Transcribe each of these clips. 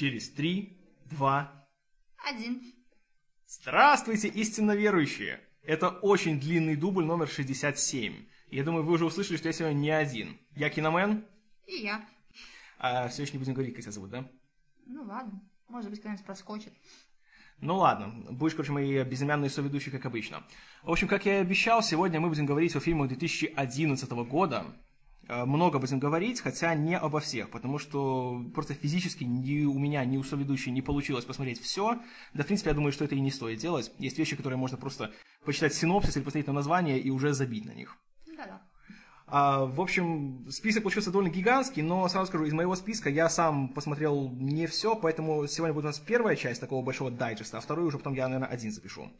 Через три, два... Один. Здравствуйте, истинно верующие! Это очень длинный дубль номер 67. Я думаю, вы уже услышали, что я сегодня не один. Я Киномен. И я. А все еще не будем говорить, как тебя зовут, да? Ну ладно, может быть, когда-нибудь проскочит. Ну ладно, будешь, короче, мои безымянные соведущие, как обычно. В общем, как я и обещал, сегодня мы будем говорить о фильмах 2011 года. Э, Много будем говорить, хотя не обо всех, потому что просто физически ни у меня, ни у соведущей не получилось посмотреть все. Да, в принципе, я думаю, что это и не стоит делать. Есть вещи, которые можно просто почитать синопсис или посмотреть на название и уже забить на них. Да-да. А, в общем, список получился довольно гигантский, но сразу скажу, из моего списка я сам посмотрел не все, поэтому сегодня будет у нас первая часть такого большого дайджеста, а вторую уже потом я, наверное, один запишу.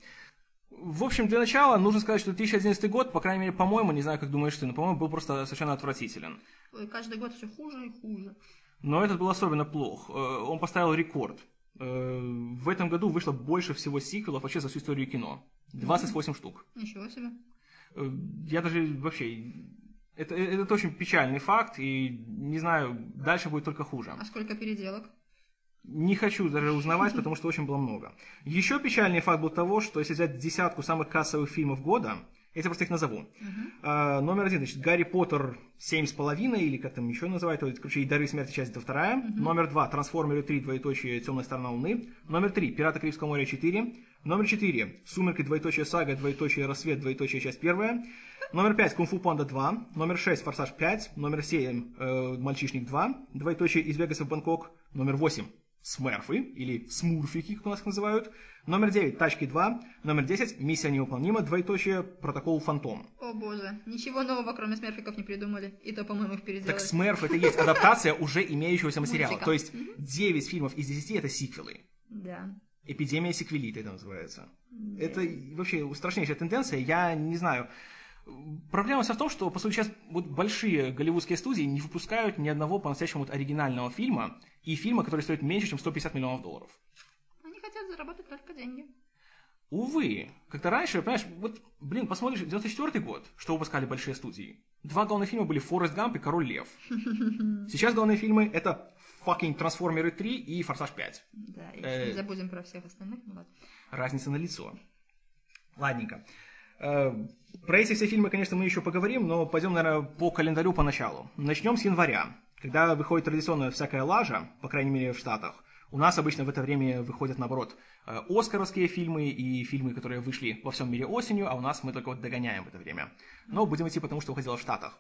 В общем, для начала нужно сказать, что 2011 год, по крайней мере, по-моему, не знаю, как думаешь ты, но, по-моему, был просто совершенно отвратителен. Ой, каждый год все хуже и хуже. Но этот был особенно плох. Э, Он поставил рекорд. Э, В этом году вышло больше всего сиквелов вообще за всю историю кино. 28 штук. Ничего себе. Э, Я даже вообще... Это, это очень печальный факт, и не знаю, дальше будет только хуже. А сколько переделок? Не хочу даже узнавать, потому что очень было много. Еще печальный факт был того, что если взять десятку самых кассовых фильмов года, я просто их назову. А, номер один, значит, Гарри Поттер семь с половиной, или как там еще называют, то, короче, и Дары смерти, часть это вторая. Номер два, Трансформеры 3, двоеточие, Темная сторона Луны. Номер три, Пираты Карибского моря 4. Номер четыре, Сумерки, двоеточие, Сага, двоеточие, Рассвет, двоеточие, часть первая. Номер пять, Кунг-фу Панда 2. Номер шесть, Форсаж 5. Номер семь, э, Мальчишник 2. Двоеточие, Из Вегаса в Бангкок. Номер восемь, Смерфы, или Смурфики, как у нас их называют. Номер 9, Тачки 2. Номер 10, Миссия невыполнима, двоеточие, Протокол Фантом. О боже, ничего нового, кроме смерфиков, не придумали. И то, по-моему, их переделали. Так Смерф это и есть адаптация уже имеющегося материала. То есть 9 фильмов из 10 это сиквелы. Да. Эпидемия сиквелита это называется. Это вообще страшнейшая тенденция. Я не знаю. Проблема вся в том, что, по сути, сейчас вот большие голливудские студии не выпускают ни одного по-настоящему вот оригинального фильма и фильма, который стоит меньше, чем 150 миллионов долларов. Они хотят заработать только деньги. Увы, как-то раньше, понимаешь, вот, блин, посмотришь, 94 год, что выпускали большие студии. Два главных фильма были «Форест Гамп» и «Король Лев». Сейчас главные фильмы — это fucking «Трансформеры 3» и «Форсаж 5». Да, и Э. не забудем про всех остальных. Ну ладно. Разница на лицо. Ладненько. Э, Про эти все фильмы, конечно, мы еще поговорим, но пойдем, наверное, по календарю поначалу. Начнем с января, когда выходит традиционная всякая лажа, по крайней мере в Штатах. У нас обычно в это время выходят, наоборот, э, оскаровские фильмы и фильмы, которые вышли во всем мире осенью, а у нас мы только вот догоняем в это время. Но будем идти потому, что выходило в Штатах.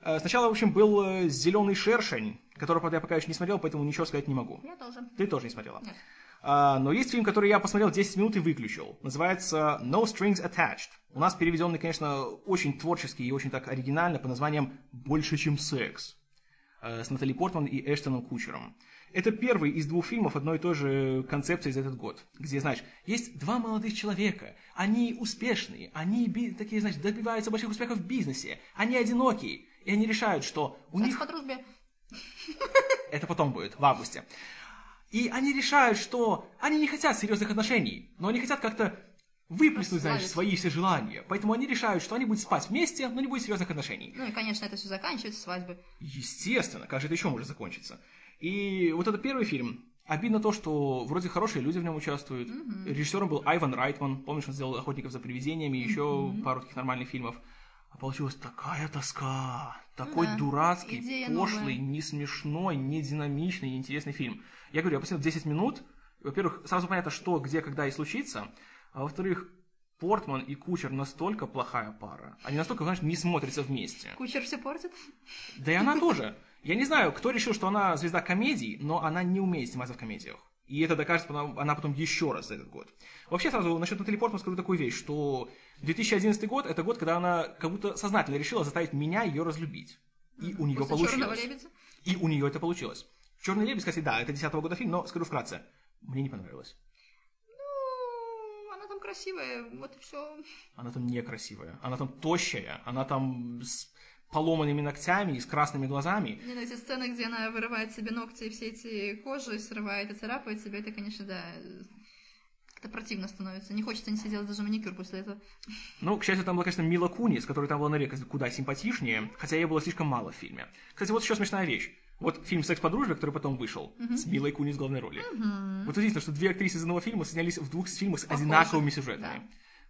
Э, Сначала, в общем, был «Зеленый шершень», который, правда, я пока еще не смотрел, поэтому ничего сказать не могу. Я тоже. Ты тоже не смотрела? Нет. А, но есть фильм, который я посмотрел 10 минут и выключил. Называется No Strings Attached. У нас переведенный, конечно, очень творческий и очень так оригинально по названием «Больше, чем секс» э, с Натали Портман и Эштоном Кучером. Это первый из двух фильмов одной и той же концепции за этот год, где, знаешь, есть два молодых человека, они успешные, они такие, знаешь, добиваются больших успехов в бизнесе, они одинокие, и они решают, что у них по дружбе. это потом будет, в августе. И они решают, что они не хотят серьезных отношений, но они хотят как-то выплеснуть, знаешь, Расслабиться. свои все желания. Поэтому они решают, что они будут спать вместе, но не будет серьезных отношений. Ну и, конечно, это все заканчивается свадьбой. Естественно, как же это еще может закончиться? И вот это первый фильм. Обидно то, что вроде хорошие люди в нем участвуют. Режиссером был Айван Райтман. Помнишь, он сделал «Охотников за привидениями» и еще пару таких нормальных фильмов. А получилась такая тоска. Такой да. дурацкий, Идея пошлый, новая. не смешной, не динамичный, не интересный фильм. Я говорю, я посмотрел 10 минут. Во-первых, сразу понятно, что, где, когда и случится. А во-вторых, Портман и Кучер настолько плохая пара. Они настолько, знаешь, не смотрятся вместе. Кучер все портит. Да и она тоже. Я не знаю, кто решил, что она звезда комедий, но она не умеет сниматься в комедиях. И это докажет она, потом еще раз за этот год. Вообще, сразу насчет Натали Портман скажу такую вещь, что 2011 год – это год, когда она как будто сознательно решила заставить меня ее разлюбить. И у нее После «Черного получилось. лебедя». И у нее это получилось. Черный лебедь, кстати, да, это 10 года фильм, но скажу вкратце, мне не понравилось. Красивая, вот и все. Она там некрасивая, она там тощая, она там с поломанными ногтями и с красными глазами. Не, ну эти сцены, где она вырывает себе ногти и все эти кожи срывает и царапает себе, это, конечно, да, как-то противно становится. Не хочется не делать даже маникюр после этого. Ну, к счастью, там была, конечно, Мила Кунис, которая там была на куда симпатичнее, хотя ей было слишком мало в фильме. Кстати, вот еще смешная вещь. Вот фильм «Секс по дружбе», который потом вышел, с Милой Кунис в главной роли. Вот удивительно, что две актрисы из одного фильма снялись в двух фильмах с Похожи, одинаковыми сюжетами. да.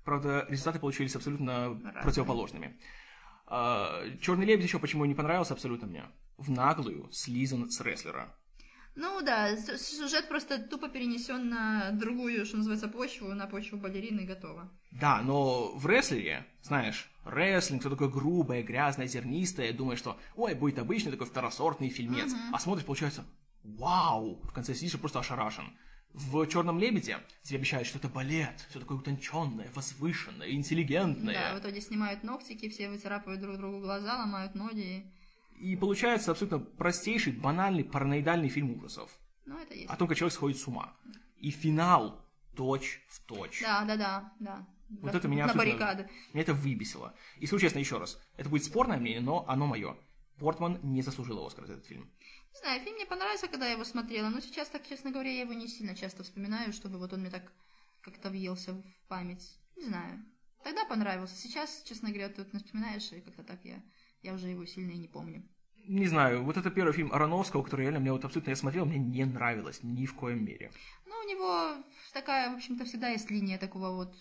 Правда, результаты получились абсолютно Разные. противоположными. Черный лебедь еще почему не понравился абсолютно мне. В наглую слизан с рестлера. Ну да, сюжет просто тупо перенесен на другую, что называется, почву, на почву балерины и готово. Да, но в рестлере, знаешь, рестлинг, все такое грубое, грязное, зернистое, думаешь, что, ой, будет обычный такой второсортный фильмец. А смотришь, получается, вау, в конце сидишь и просто ошарашен. В Черном лебеде тебе обещают, что это балет, все такое утонченное, возвышенное, интеллигентное. Да, в итоге снимают ногтики, все выцарапывают друг другу глаза, ломают ноги. И получается абсолютно простейший, банальный, параноидальный фильм ужасов. Ну, это есть. О том, как человек сходит с ума. И финал точь в точь. Да, да, да, да. Вот это меня На баррикады. Меня это выбесило. И скажу честно, еще раз, это будет спорное мнение, но оно мое. Портман не заслужил Оскар за этот фильм. Не знаю, фильм мне понравился, когда я его смотрела, но сейчас, так честно говоря, я его не сильно часто вспоминаю, чтобы вот он мне так как-то въелся в память. Не знаю. Тогда понравился. Сейчас, честно говоря, ты вот вспоминаешь, и как-то так я, я уже его сильно и не помню. Не знаю, вот это первый фильм Ароновского, который реально мне вот абсолютно я смотрел, мне не нравилось ни в коем мере. Ну, у него такая, в общем-то, всегда есть линия такого вот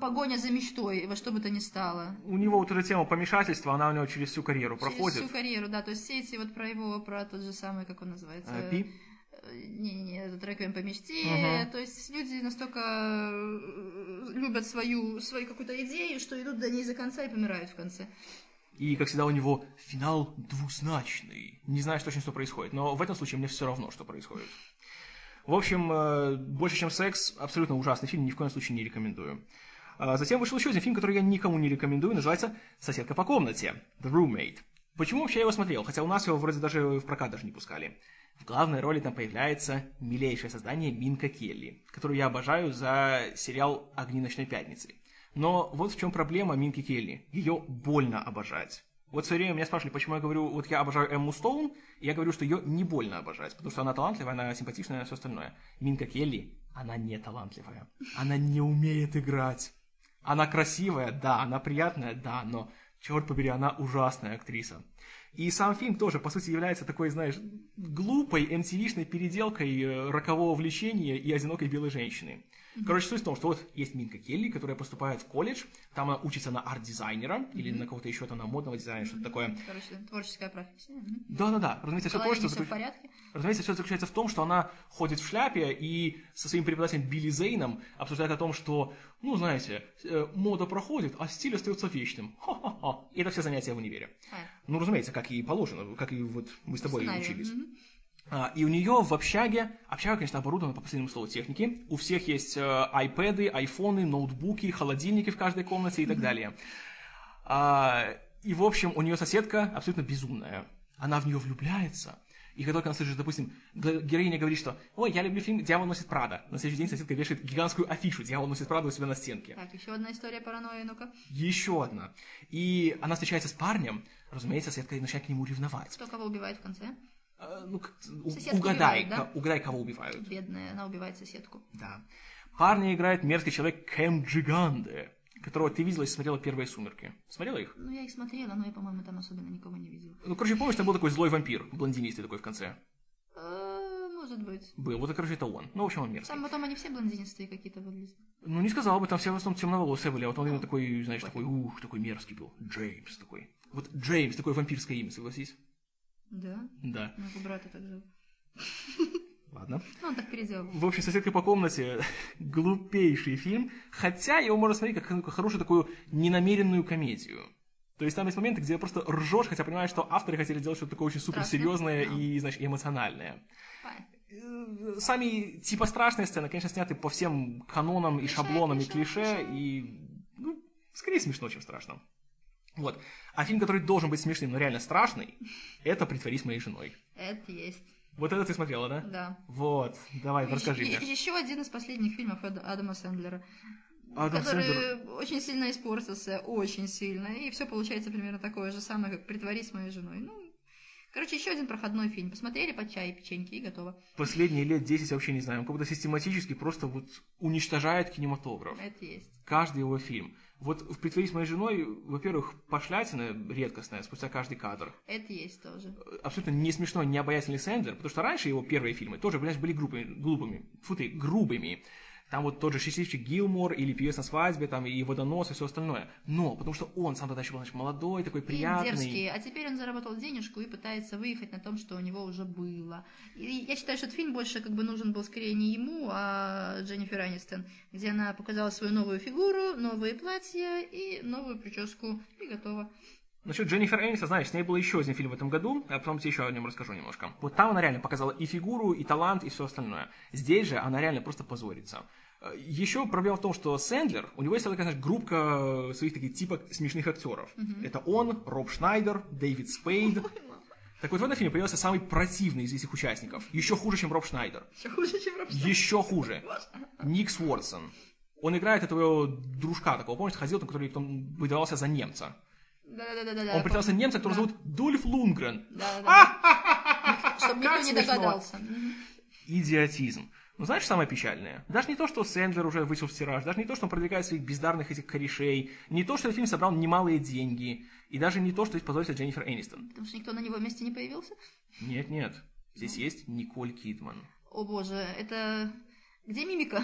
погоня за мечтой, во что бы то ни стало. У него вот эта тема помешательства, она у него через всю карьеру проходит. Через всю карьеру, да, то есть все эти вот про его, про тот же самый, как он называется? А, Пи? Э, Не-не-не, этот «Реквием по мечте», Мгм. то есть люди настолько э, любят свою, свою какую-то идею, что идут до ней за конца и помирают в конце. И, как всегда, у него финал двузначный. Не знаю точно, что происходит, но в этом случае мне все равно, что происходит. В общем, э, «Больше, чем секс» — абсолютно ужасный фильм, ни в коем случае не рекомендую. А Затем вышел еще один фильм, который я никому не рекомендую, называется «Соседка по комнате» «The Roommate». Почему вообще я его смотрел? Хотя у нас его вроде даже в прокат даже не пускали. В главной роли там появляется милейшее создание Минка Келли, которую я обожаю за сериал «Огни ночной пятницы». Но вот в чем проблема Минки Келли. Ее больно обожать. Вот все время меня спрашивали, почему я говорю, вот я обожаю Эмму Стоун, и я говорю, что ее не больно обожать, потому что она талантливая, она симпатичная, все остальное. Минка Келли, она не талантливая. Она не умеет играть. Она красивая, да, она приятная, да, но, черт побери, она ужасная актриса. И сам фильм тоже, по сути, является такой, знаешь, глупой MTV-шной переделкой э, рокового влечения и одинокой белой женщины. Короче, суть в том, что вот есть Минка Келли, которая поступает в колледж, там она учится на арт-дизайнера или на кого-то еще там, на модного дизайнера, что-то такое. Короче, творческая профессия. Мгм. Да-да-да, разумеется, все то, что всё в порядке. Разумеется, все заключается в том, что она ходит в шляпе и со своим преподавателем Билли Зейном обсуждает о том, что, ну, знаете, э, мода проходит, а стиль остается вечным. Ха-ха-ха. И это все занятия в универе. А, Ну, разумеется, как и положено, как и вот мы с тобой сценарий. учились. Мгм. А, и у нее в общаге, общага, конечно, оборудована по последнему слову техники. У всех есть э, айпэды, айфоны, ноутбуки, холодильники в каждой комнате и так далее. А, и, в общем, у нее соседка абсолютно безумная. Она в нее влюбляется. И как только она слышит, допустим, героиня говорит, что «Ой, я люблю фильм «Дьявол носит Прада». На следующий день соседка вешает гигантскую афишу «Дьявол носит Прада» у себя на стенке. Так, еще одна история паранойи, ну-ка. Еще одна. И она встречается с парнем, разумеется, соседка начинает к нему ревновать. Кто кого убивает в конце? А, ну, к- у- Соседку угадай, убивают, да? угадай, кого убивают. Бедная, она убивает соседку. Да. Парня играет мерзкий человек Кэм Джиганде, которого ты видела и смотрела первые «Сумерки». Смотрела их? Ну, я их смотрела, но я, по-моему, там особенно никого не видела. Ну, короче, помнишь, там был такой злой вампир, блондинистый такой в конце? Э, Может быть. Был. Вот, короче, это он. Ну, в общем, он мерзкий. Там потом они все блондинистые какие-то выглядят. Ну, не сказал бы, там все в основном темноволосые были, а вот он именно такой, знаешь, такой, ух, такой мерзкий был. Джеймс такой. Вот Джеймс, такое вампирское имя, согласись? Да? Да. Моего брата так зовут. Ладно. Ну, он так переделал. В общем, «Соседка по комнате» — глупейший фильм, хотя его можно смотреть как хорошую такую ненамеренную комедию. То есть там есть моменты, где просто ржешь, хотя понимаешь, что авторы хотели сделать что-то такое очень суперсерьезное Страшно? и, знаешь, эмоциональное. Понятно. Э, Сами типа страшные сцены, конечно, сняты по всем канонам и шаблонам и клише. и ну, скорее смешно, чем страшно. Вот. А фильм, который должен быть смешным, но реально страшный, это «Притворись моей женой». Это есть. Вот это ты смотрела, да? Да. Вот, давай, расскажи мне. Еще один из последних фильмов Эда- Адама Сэндлера. Адам который Сэндлер. очень сильно испортился, очень сильно. И все получается примерно такое же самое, как «Притворись моей женой». Ну, Короче, еще один проходной фильм. Посмотрели под чай и печеньки и готово. Последние лет 10 вообще не знаю, он как будто систематически просто вот уничтожает кинематограф. Это есть. Каждый его фильм. Вот в «Притворись моей женой», во-первых, пошлятина редкостная, спустя каждый кадр. Это есть тоже. Абсолютно не смешной, не обаятельный Сэндлер, потому что раньше его первые фильмы тоже, понимаешь, были глупыми, глупыми, фу ты, грубыми. Там вот тот же счастливчик Гилмор или певец на свадьбе, там и водонос и все остальное. Но потому что он сам тогда еще был значит, молодой, такой приятный. И дерзкий. А теперь он заработал денежку и пытается выехать на том, что у него уже было. И я считаю, что этот фильм больше как бы нужен был скорее не ему, а Дженнифер Анистон, где она показала свою новую фигуру, новые платья и новую прическу. И готово. Насчет Дженнифер Энистон, знаешь, с ней был еще один фильм в этом году, а потом тебе еще о нем расскажу немножко. Вот там она реально показала и фигуру, и талант, и все остальное. Здесь же она реально просто позорится. Еще проблема в том, что Сэндлер, у него есть такая, знаешь, группка своих таких типа смешных актеров. Mm-hmm. Это он, Роб Шнайдер, Дэвид Спейд. Так вот в этом фильме появился самый противный из этих участников. Еще хуже, чем Роб Шнайдер. Еще хуже, чем Роб Шнайдер. Еще хуже. Ник Свордсон. Он играет этого дружка такого, помнишь, ходил, который потом выдавался за немца. Да-да-да. Он представился немца, который зовут Дульф Лунгрен. Да-да-да. Чтобы никто не догадался. Идиотизм. Но знаешь, самое печальное? Даже не то, что Сэндлер уже вышел в тираж, даже не то, что он продвигает своих бездарных этих корешей, не то, что этот фильм собрал немалые деньги, и даже не то, что здесь позорится Дженнифер Энистон. Потому что никто на него месте не появился? Нет, нет. Здесь есть Николь Кидман. О боже, это... Где мимика?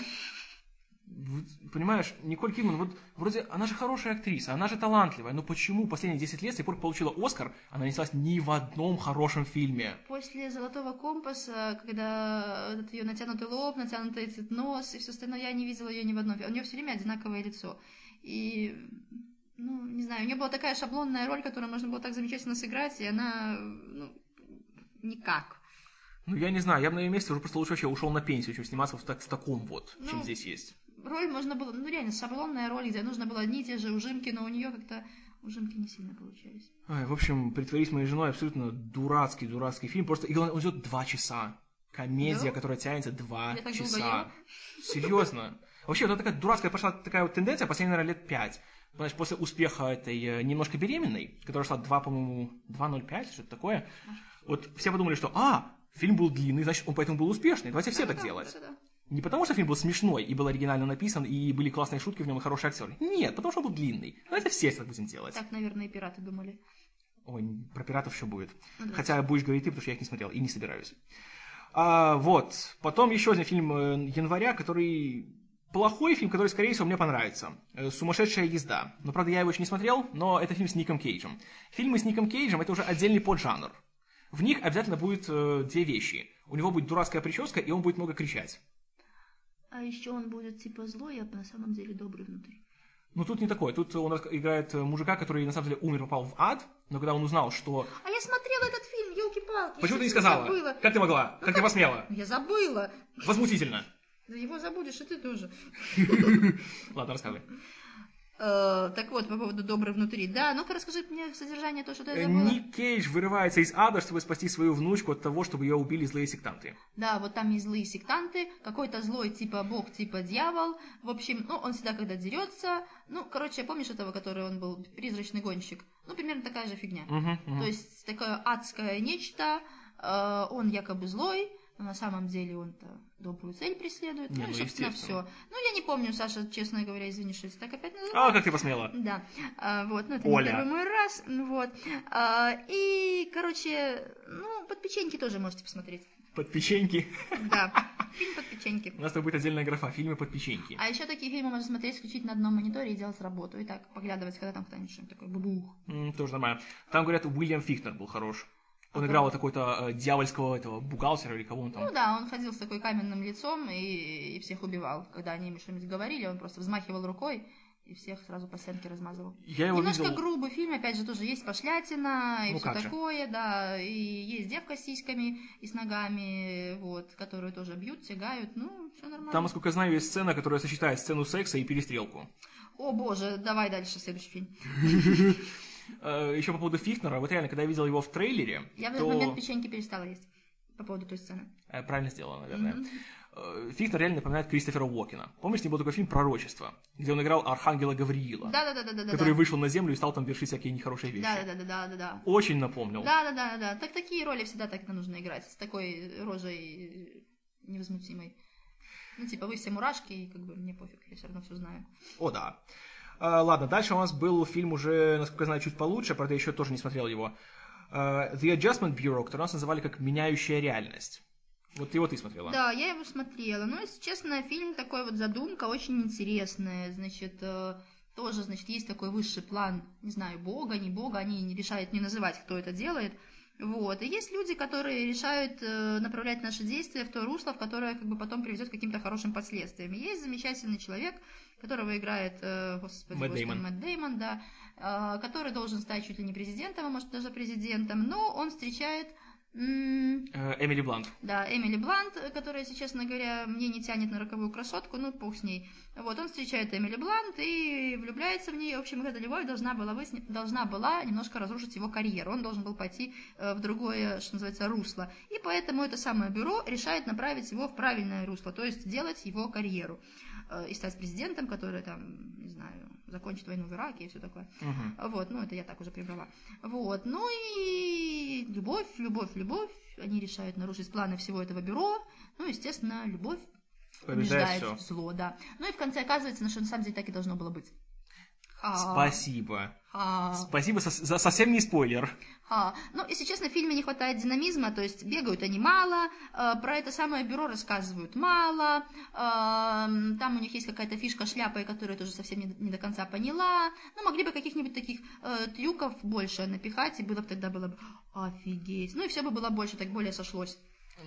Понимаешь, Николь Кидман, вот вроде она же хорошая актриса, она же талантливая, но почему последние 10 лет, с тех пор получила Оскар, она не снялась ни в одном хорошем фильме? После «Золотого компаса», когда этот ее натянутый лоб, натянутый этот нос и все остальное, я не видела ее ни в одном фильме. У нее все время одинаковое лицо. И, ну, не знаю, у нее была такая шаблонная роль, которую можно было так замечательно сыграть, и она, ну, никак. Ну, я не знаю, я бы на ее месте уже просто лучше вообще ушел на пенсию, чем сниматься в, так, в таком вот, ну, чем здесь есть роль можно было, ну реально, шаблонная роль, где нужно было одни и те же ужимки, но у нее как-то ужимки не сильно получались. Ой, в общем, «Притворись моей женой» абсолютно дурацкий, дурацкий фильм. Просто, и главное, он идет два часа. Комедия, да? которая тянется два Я часа. Серьезно. Вообще, вот такая дурацкая пошла такая вот тенденция последние, наверное, лет пять. Значит, после успеха этой э, «Немножко беременной», которая шла 2, по-моему, 2.05, что-то такое, вот все подумали, что, а, фильм был длинный, значит, он поэтому был успешный, давайте все да, так да, делать. Да, не потому, что фильм был смешной и был оригинально написан, и были классные шутки в нем и хорошие актеры. Нет, потому что он был длинный. Давайте все так будем делать. Так, наверное, и пираты думали. Ой, про пиратов еще будет. Ну, да. Хотя будешь говорить ты, потому что я их не смотрел и не собираюсь. А, вот. Потом еще один фильм э, января, который плохой фильм, который, скорее всего, мне понравится. Э, «Сумасшедшая езда». Но, правда, я его еще не смотрел, но это фильм с Ником Кейджем. Фильмы с Ником Кейджем — это уже отдельный поджанр. В них обязательно будет э, две вещи. У него будет дурацкая прическа, и он будет много кричать. А еще он будет типа злой, а на самом деле добрый внутри. Ну тут не такое. Тут он играет мужика, который на самом деле умер, попал в ад, но когда он узнал, что... А я смотрела этот фильм, елки-палки. Почему ты не сказала? Забыла. Как ты могла? Ну, как, как ты посмела? Я забыла. Возмутительно. Да его забудешь, и ты тоже. Ладно, рассказывай. Э, так вот, по поводу добрый внутри. Да, ну-ка расскажи мне содержание, то, что ты забыла. Ник Кейдж вырывается из ада, чтобы спасти свою внучку от того, чтобы ее убили злые сектанты. Да, вот там есть злые сектанты, какой-то злой типа бог, типа дьявол. В общем, ну, он всегда когда дерется. Ну, короче, помнишь этого, который он был, призрачный гонщик? Ну, примерно такая же фигня. Uh-huh, uh-huh. То есть, такое адское нечто, э, он якобы злой, но на самом деле он-то добрую цель преследует. Не, ну, ну и, собственно, все. Ну, я не помню, Саша, честно говоря, извини, что я так опять называю. А, как ты посмела? Да. А, вот, ну, это Оля. не первый мой раз. Вот. А, и, короче, ну, под печеньки тоже можете посмотреть. Под печеньки? Да, фильм под печеньки. У нас тут будет отдельная графа, фильмы под печеньки. А еще такие фильмы можно смотреть исключительно на одном мониторе и делать работу. И так поглядывать, когда там кто-нибудь что-нибудь такое бубух. Mm, тоже нормально. Там, говорят, Уильям Фихнер был хорош. Он играл вот такой-то э, дьявольского этого бухгалтера или кого он там. Ну да, он ходил с такой каменным лицом и, и всех убивал. Когда они ему что-нибудь говорили, он просто взмахивал рукой и всех сразу по стенке размазывал. Я его Немножко видел... грубый фильм, опять же, тоже есть пошлятина и ну, все такое, же. да. И есть девка с сиськами и с ногами, вот, которую тоже бьют, тягают, ну, все нормально. Там, насколько я знаю, есть сцена, которая сочетает сцену секса и перестрелку. О боже, давай дальше следующий фильм. Э, еще по поводу Фихнера, вот реально, когда я видел его в трейлере, Я в этот момент печеньки перестала есть. по поводу той сцены. Э, правильно сделала, наверное. Mm-hmm. Фихтер реально напоминает Кристофера Уокена. Помнишь, не был такой фильм «Пророчество», где он играл Архангела Гавриила? Который вышел на землю и стал там вершить всякие нехорошие вещи. Да-да-да-да-да. Очень напомнил. Да-да-да-да. Так такие роли всегда так нужно играть, с такой рожей невозмутимой. Ну, типа, вы все мурашки, и как бы мне пофиг, я все равно все знаю. О, да. А, ладно, дальше у нас был фильм уже, насколько я знаю, чуть получше, правда, я еще тоже не смотрел его. Uh, The Adjustment Bureau, который у нас называли как «Меняющая реальность». Вот его ты смотрела? Да, я его смотрела. Ну, если честно, фильм такой вот задумка очень интересная. Значит, э, тоже, значит, есть такой высший план, не знаю, бога, не бога, они не решают не называть, кто это делает. Вот. И есть люди, которые решают э, направлять наши действия в то русло, в которое как бы потом приведет к каким-то хорошим последствиям. И есть замечательный человек, которого играет, э, господи, Мэтт Деймон. Мэтт Деймон, да, э, который должен стать чуть ли не президентом, а может даже президентом, но он встречает Э, Эмили Блант. Да, Эмили Блант, которая, если честно говоря, мне не тянет на роковую красотку, ну, пух с ней. Вот, он встречает Эмили Блант и влюбляется в нее. В общем, эта любовь должна была, высне... должна была немножко разрушить его карьеру. Он должен был пойти в другое, что называется, русло. И поэтому это самое бюро решает направить его в правильное русло, то есть сделать его карьеру. Э, и стать президентом, который там, не знаю, закончит войну в Ираке и все такое. Uh-huh. Вот, ну, это я так уже прибрала. Вот, ну и любовь, любовь, любовь. Они решают нарушить планы всего этого бюро. Ну, естественно, любовь побеждает, побеждает зло, да. Ну и в конце оказывается, что на самом деле так и должно было быть. А. Спасибо. А... Спасибо, за совсем не спойлер. А, ну, если честно, в фильме не хватает динамизма, то есть бегают они мало, э, про это самое бюро рассказывают мало, э, там у них есть какая-то фишка шляпа, которую я тоже совсем не, не до конца поняла. Ну, могли бы каких-нибудь таких э, трюков больше напихать, и было бы тогда было бы офигеть. Ну, и все бы было больше, так более сошлось.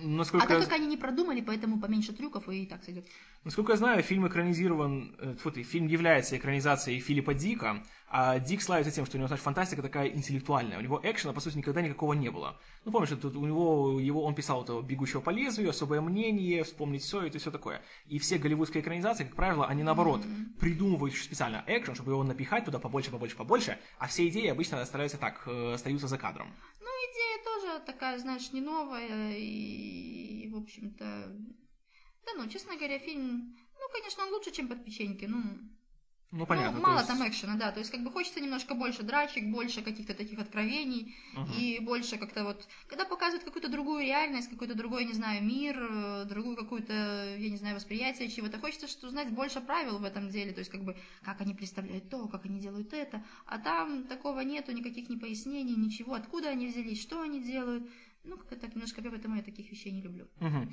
Насколько а так как они не продумали, поэтому поменьше трюков и так сойдет. Насколько я знаю, фильм экранизирован, э, фу, фильм является экранизацией Филиппа Дика, а Дик славится тем, что у него, значит, фантастика такая интеллектуальная. У него экшена, по сути, никогда никакого не было. Ну, помнишь, тут у него, его, он писал этого «Бегущего по лезвию», «Особое мнение», «Вспомнить все» это все такое. И все голливудские экранизации, как правило, они наоборот mm-hmm. придумывают специально экшен, чтобы его напихать туда побольше, побольше, побольше, а все идеи обычно стараются так, э, остаются за кадром. Ну, идея тоже такая, знаешь, не новая, и, в общем-то... Да ну, честно говоря, фильм... Ну, конечно, он лучше, чем «Под печеньки», ну... Ну, понятно. Ну, мало есть... там экшена, да. То есть, как бы хочется немножко больше драчек, больше каких-то таких откровений, uh-huh. и больше как-то вот. Когда показывают какую-то другую реальность, какой-то другой, не знаю, мир, э, другую какую-то, я не знаю, восприятие чего-то, хочется что узнать больше правил в этом деле. То есть, как бы, как они представляют то, как они делают это. А там такого нету, никаких ни пояснений, ничего, откуда они взялись, что они делают. Ну, как-то так немножко, поэтому я таких вещей не люблю. Uh-huh.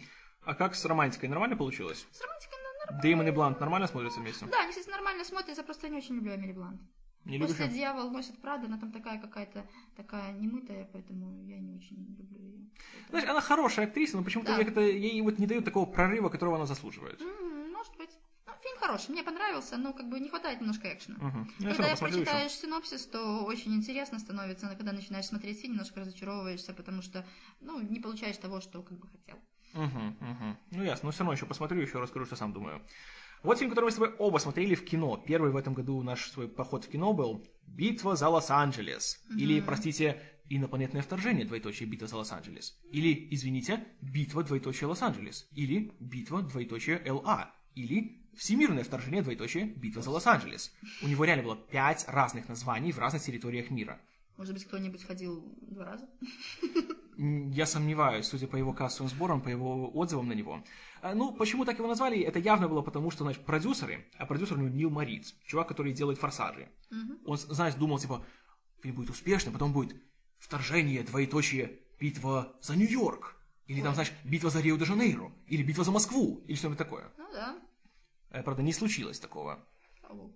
А как с романтикой? Нормально получилось? С романтикой Дэймон и Блант нормально смотрятся вместе? Да, они, кстати, нормально смотрятся, просто я не очень люблю Эмили Блант. Не После любишь? «Дьявол носит Прада», она там такая какая-то, такая немытая, поэтому я не очень люблю ее. Знаешь, она хорошая актриса, но почему-то да. ей вот не дают такого прорыва, которого она заслуживает. Может быть. Ну, фильм хороший, мне понравился, но как бы не хватает немножко экшена. Uh-huh. Когда я прочитаешь еще. синопсис, то очень интересно становится, но когда начинаешь смотреть фильм, немножко разочаровываешься, потому что, ну, не получаешь того, что как бы хотел. Угу, угу. Ну ясно, но все равно еще посмотрю, еще расскажу, что сам думаю. Вот фильм, который мы с тобой оба смотрели в кино. Первый в этом году наш свой поход в кино был «Битва за Лос-Анджелес». Mm-hmm. Или, простите, «Инопланетное вторжение, двоеточие, битва за Лос-Анджелес». Или, извините, «Битва, двоеточие, Лос-Анджелес». Или «Битва, двоеточие, ЛА». Или «Всемирное вторжение, двоеточие, битва за Лос-Анджелес». У него реально было пять разных названий в разных территориях мира. Может быть, кто-нибудь ходил два раза? Я сомневаюсь, судя по его кассовым сборам, по его отзывам на него. А, ну, почему так его назвали? Это явно было потому, что, значит, продюсеры, а продюсер у него Нил Мориц, чувак, который делает «Форсажи». Угу. Он, знаешь, думал, типа, фильм будет успешный, потом будет «Вторжение, двоеточие, битва за Нью-Йорк». Или Ой. там, знаешь, битва за Рио-де-Жанейро. Или битва за Москву. Или что-нибудь такое. Ну да. Э, правда, не случилось такого. Ау.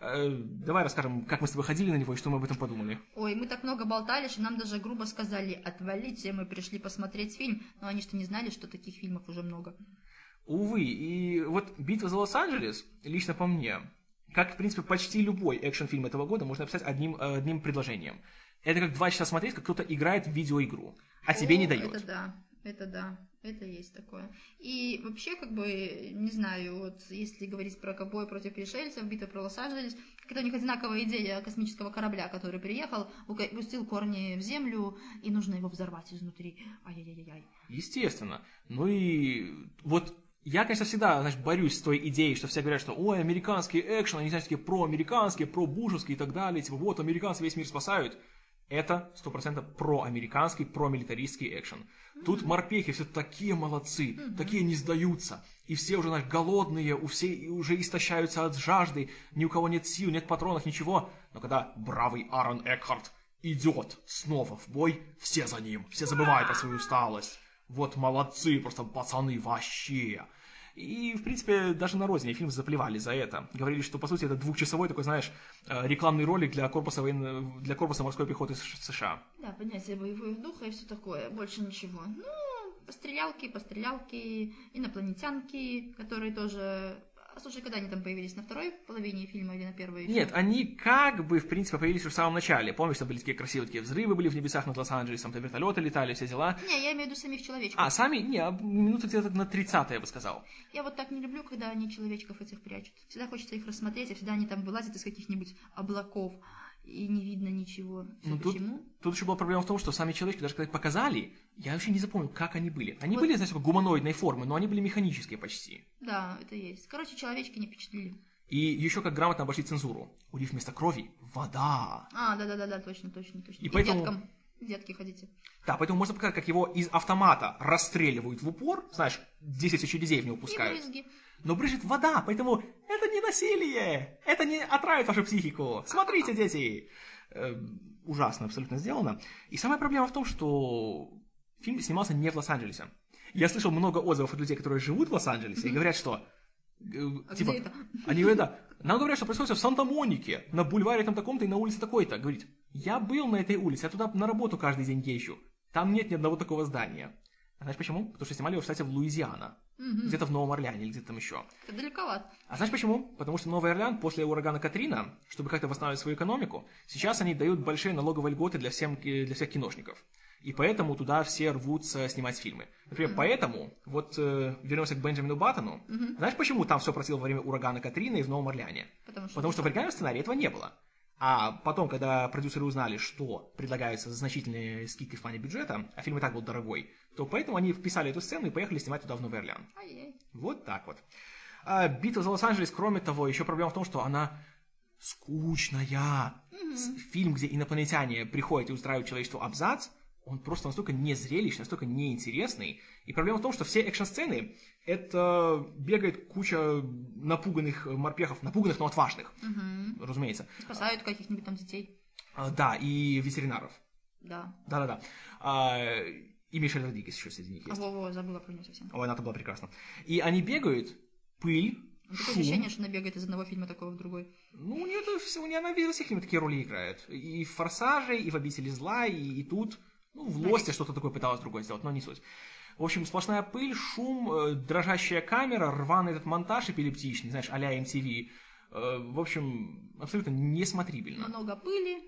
Э, давай расскажем, как мы с тобой ходили на него и что мы об этом подумали. Ой, мы так много болтали, что нам даже грубо сказали, отвалите, мы пришли посмотреть фильм, но они что не знали, что таких фильмов уже много. Увы, и вот «Битва за Лос-Анджелес», лично по мне, как, в принципе, почти любой экшен-фильм этого года, можно описать одним, э, одним предложением. Это как два часа смотреть, как кто-то играет в видеоигру, а тебе О, не дает. Это да, это да. Это есть такое. И вообще, как бы, не знаю, вот если говорить про ковбой против пришельцев, битва про Лос-Анджелес, это у них одинаковая идея космического корабля, который приехал, пустил корни в землю, и нужно его взорвать изнутри. Ай-яй-яй-яй. Естественно. Ну и вот я, конечно, всегда значит, борюсь с той идеей, что все говорят, что ой, американский экшен, они, знаете, такие проамериканские, пробушевские и так далее, типа вот, американцы весь мир спасают. Это сто процентов проамериканский, промилитаристский экшен. Тут морпехи все такие молодцы, такие не сдаются. И все уже, знаешь, голодные, у все уже истощаются от жажды, ни у кого нет сил, нет патронов, ничего. Но когда бравый Аарон Экхарт идет снова в бой, все за ним, все забывают про свою усталость. Вот молодцы, просто пацаны вообще. И, в принципе, даже на родине фильм заплевали за это. Говорили, что, по сути, это двухчасовой такой, знаешь, э, рекламный ролик для корпуса, военно... для корпуса морской пехоты США. Да, поднятие боевых духа и все такое, больше ничего. Ну, пострелялки, пострелялки, инопланетянки, которые тоже слушай, когда они там появились? На второй половине фильма или на первой? Нет, они как бы, в принципе, появились в самом начале. Помнишь, там были такие красивые такие взрывы были в небесах над Лос-Анджелесом, там вертолеты летали, все дела. Не, я имею в виду самих человечков. А, сами? Не, а минуты где-то на 30 я бы сказал. Я вот так не люблю, когда они человечков этих прячут. Всегда хочется их рассмотреть, а всегда они там вылазят из каких-нибудь облаков и не видно ничего. Все ну, почему? Тут, тут еще была проблема в том, что сами человечки, даже когда их показали, я вообще не запомнил, как они были. Они вот. были, знаете, гуманоидной формы, но они были механические почти. Да, это есть. Короче, человечки не впечатлили. И еще как грамотно обошли цензуру. У них вместо крови вода. А, да-да-да, точно, точно, точно. И, и поэтому... деткам, детки ходите. Да, поэтому можно показать, как его из автомата расстреливают в упор, знаешь, 10 очередей в него пускают. И брызги. Но брызжет вода, поэтому это не насилие, это не отравит вашу психику. Смотрите, дети. Э, ужасно абсолютно сделано. И самая проблема в том, что фильм снимался не в Лос-Анджелесе. Я слышал много отзывов от людей, которые живут в Лос-Анджелесе, и говорят, что... А типа, где это? Они говорят, да. Нам говорят, что происходит в Санта-Монике, на бульваре там таком-то и на улице такой-то. Говорит, я был на этой улице, я туда на работу каждый день езжу. Там нет ни одного такого здания. А знаешь почему? Потому что снимали его, кстати, в Луизиана. Угу. Где-то в Новом Орлеане или где-то там еще. Это далековато. А знаешь почему? Потому что Новый Орлеан после урагана Катрина, чтобы как-то восстанавливать свою экономику, сейчас они дают большие налоговые льготы для, всем, для всех киношников. И поэтому туда все рвутся снимать фильмы. Например, mm поэтому, вот э, вернемся к Бенджамину Баттону. mm Знаешь, почему там все просил во время урагана Катрина и в Новом Орлеане? Потому что, Потому что в оригинальном сценарии этого не было. А потом, когда продюсеры узнали, что предлагаются значительные скидки в плане бюджета, а фильм и так был дорогой, то поэтому они вписали эту сцену и поехали снимать туда в Новый Орлеан. Вот так вот. А «Битва за Лос-Анджелес», кроме того, еще проблема в том, что она скучная. Mm-hmm. Фильм, где инопланетяне приходят и устраивают человечеству абзац, он просто настолько незрелищный, настолько неинтересный. И проблема в том, что все экшн-сцены — это бегает куча напуганных морпехов, напуганных, но отважных, угу. разумеется. Спасают каких-нибудь там детей. А, да, и ветеринаров. Да. Да-да-да. А, и Мишель Родригес еще среди них есть. Во-во, забыла про нее совсем. Ой, она-то была прекрасна. И они бегают, пыль, Такое шум. ощущение, что она бегает из одного фильма такого в другой. Ну, у нее, у нее она во всех фильмах такие роли играет. И в «Форсаже», и в «Обители зла», и, и тут. Ну, в «Лосте» что-то такое пыталась другое сделать, но не суть. В общем, сплошная пыль, шум, э, дрожащая камера, рваный этот монтаж эпилептичный, знаешь, а-ля MTV. Э, в общем, абсолютно несмотрибельно. Много пыли,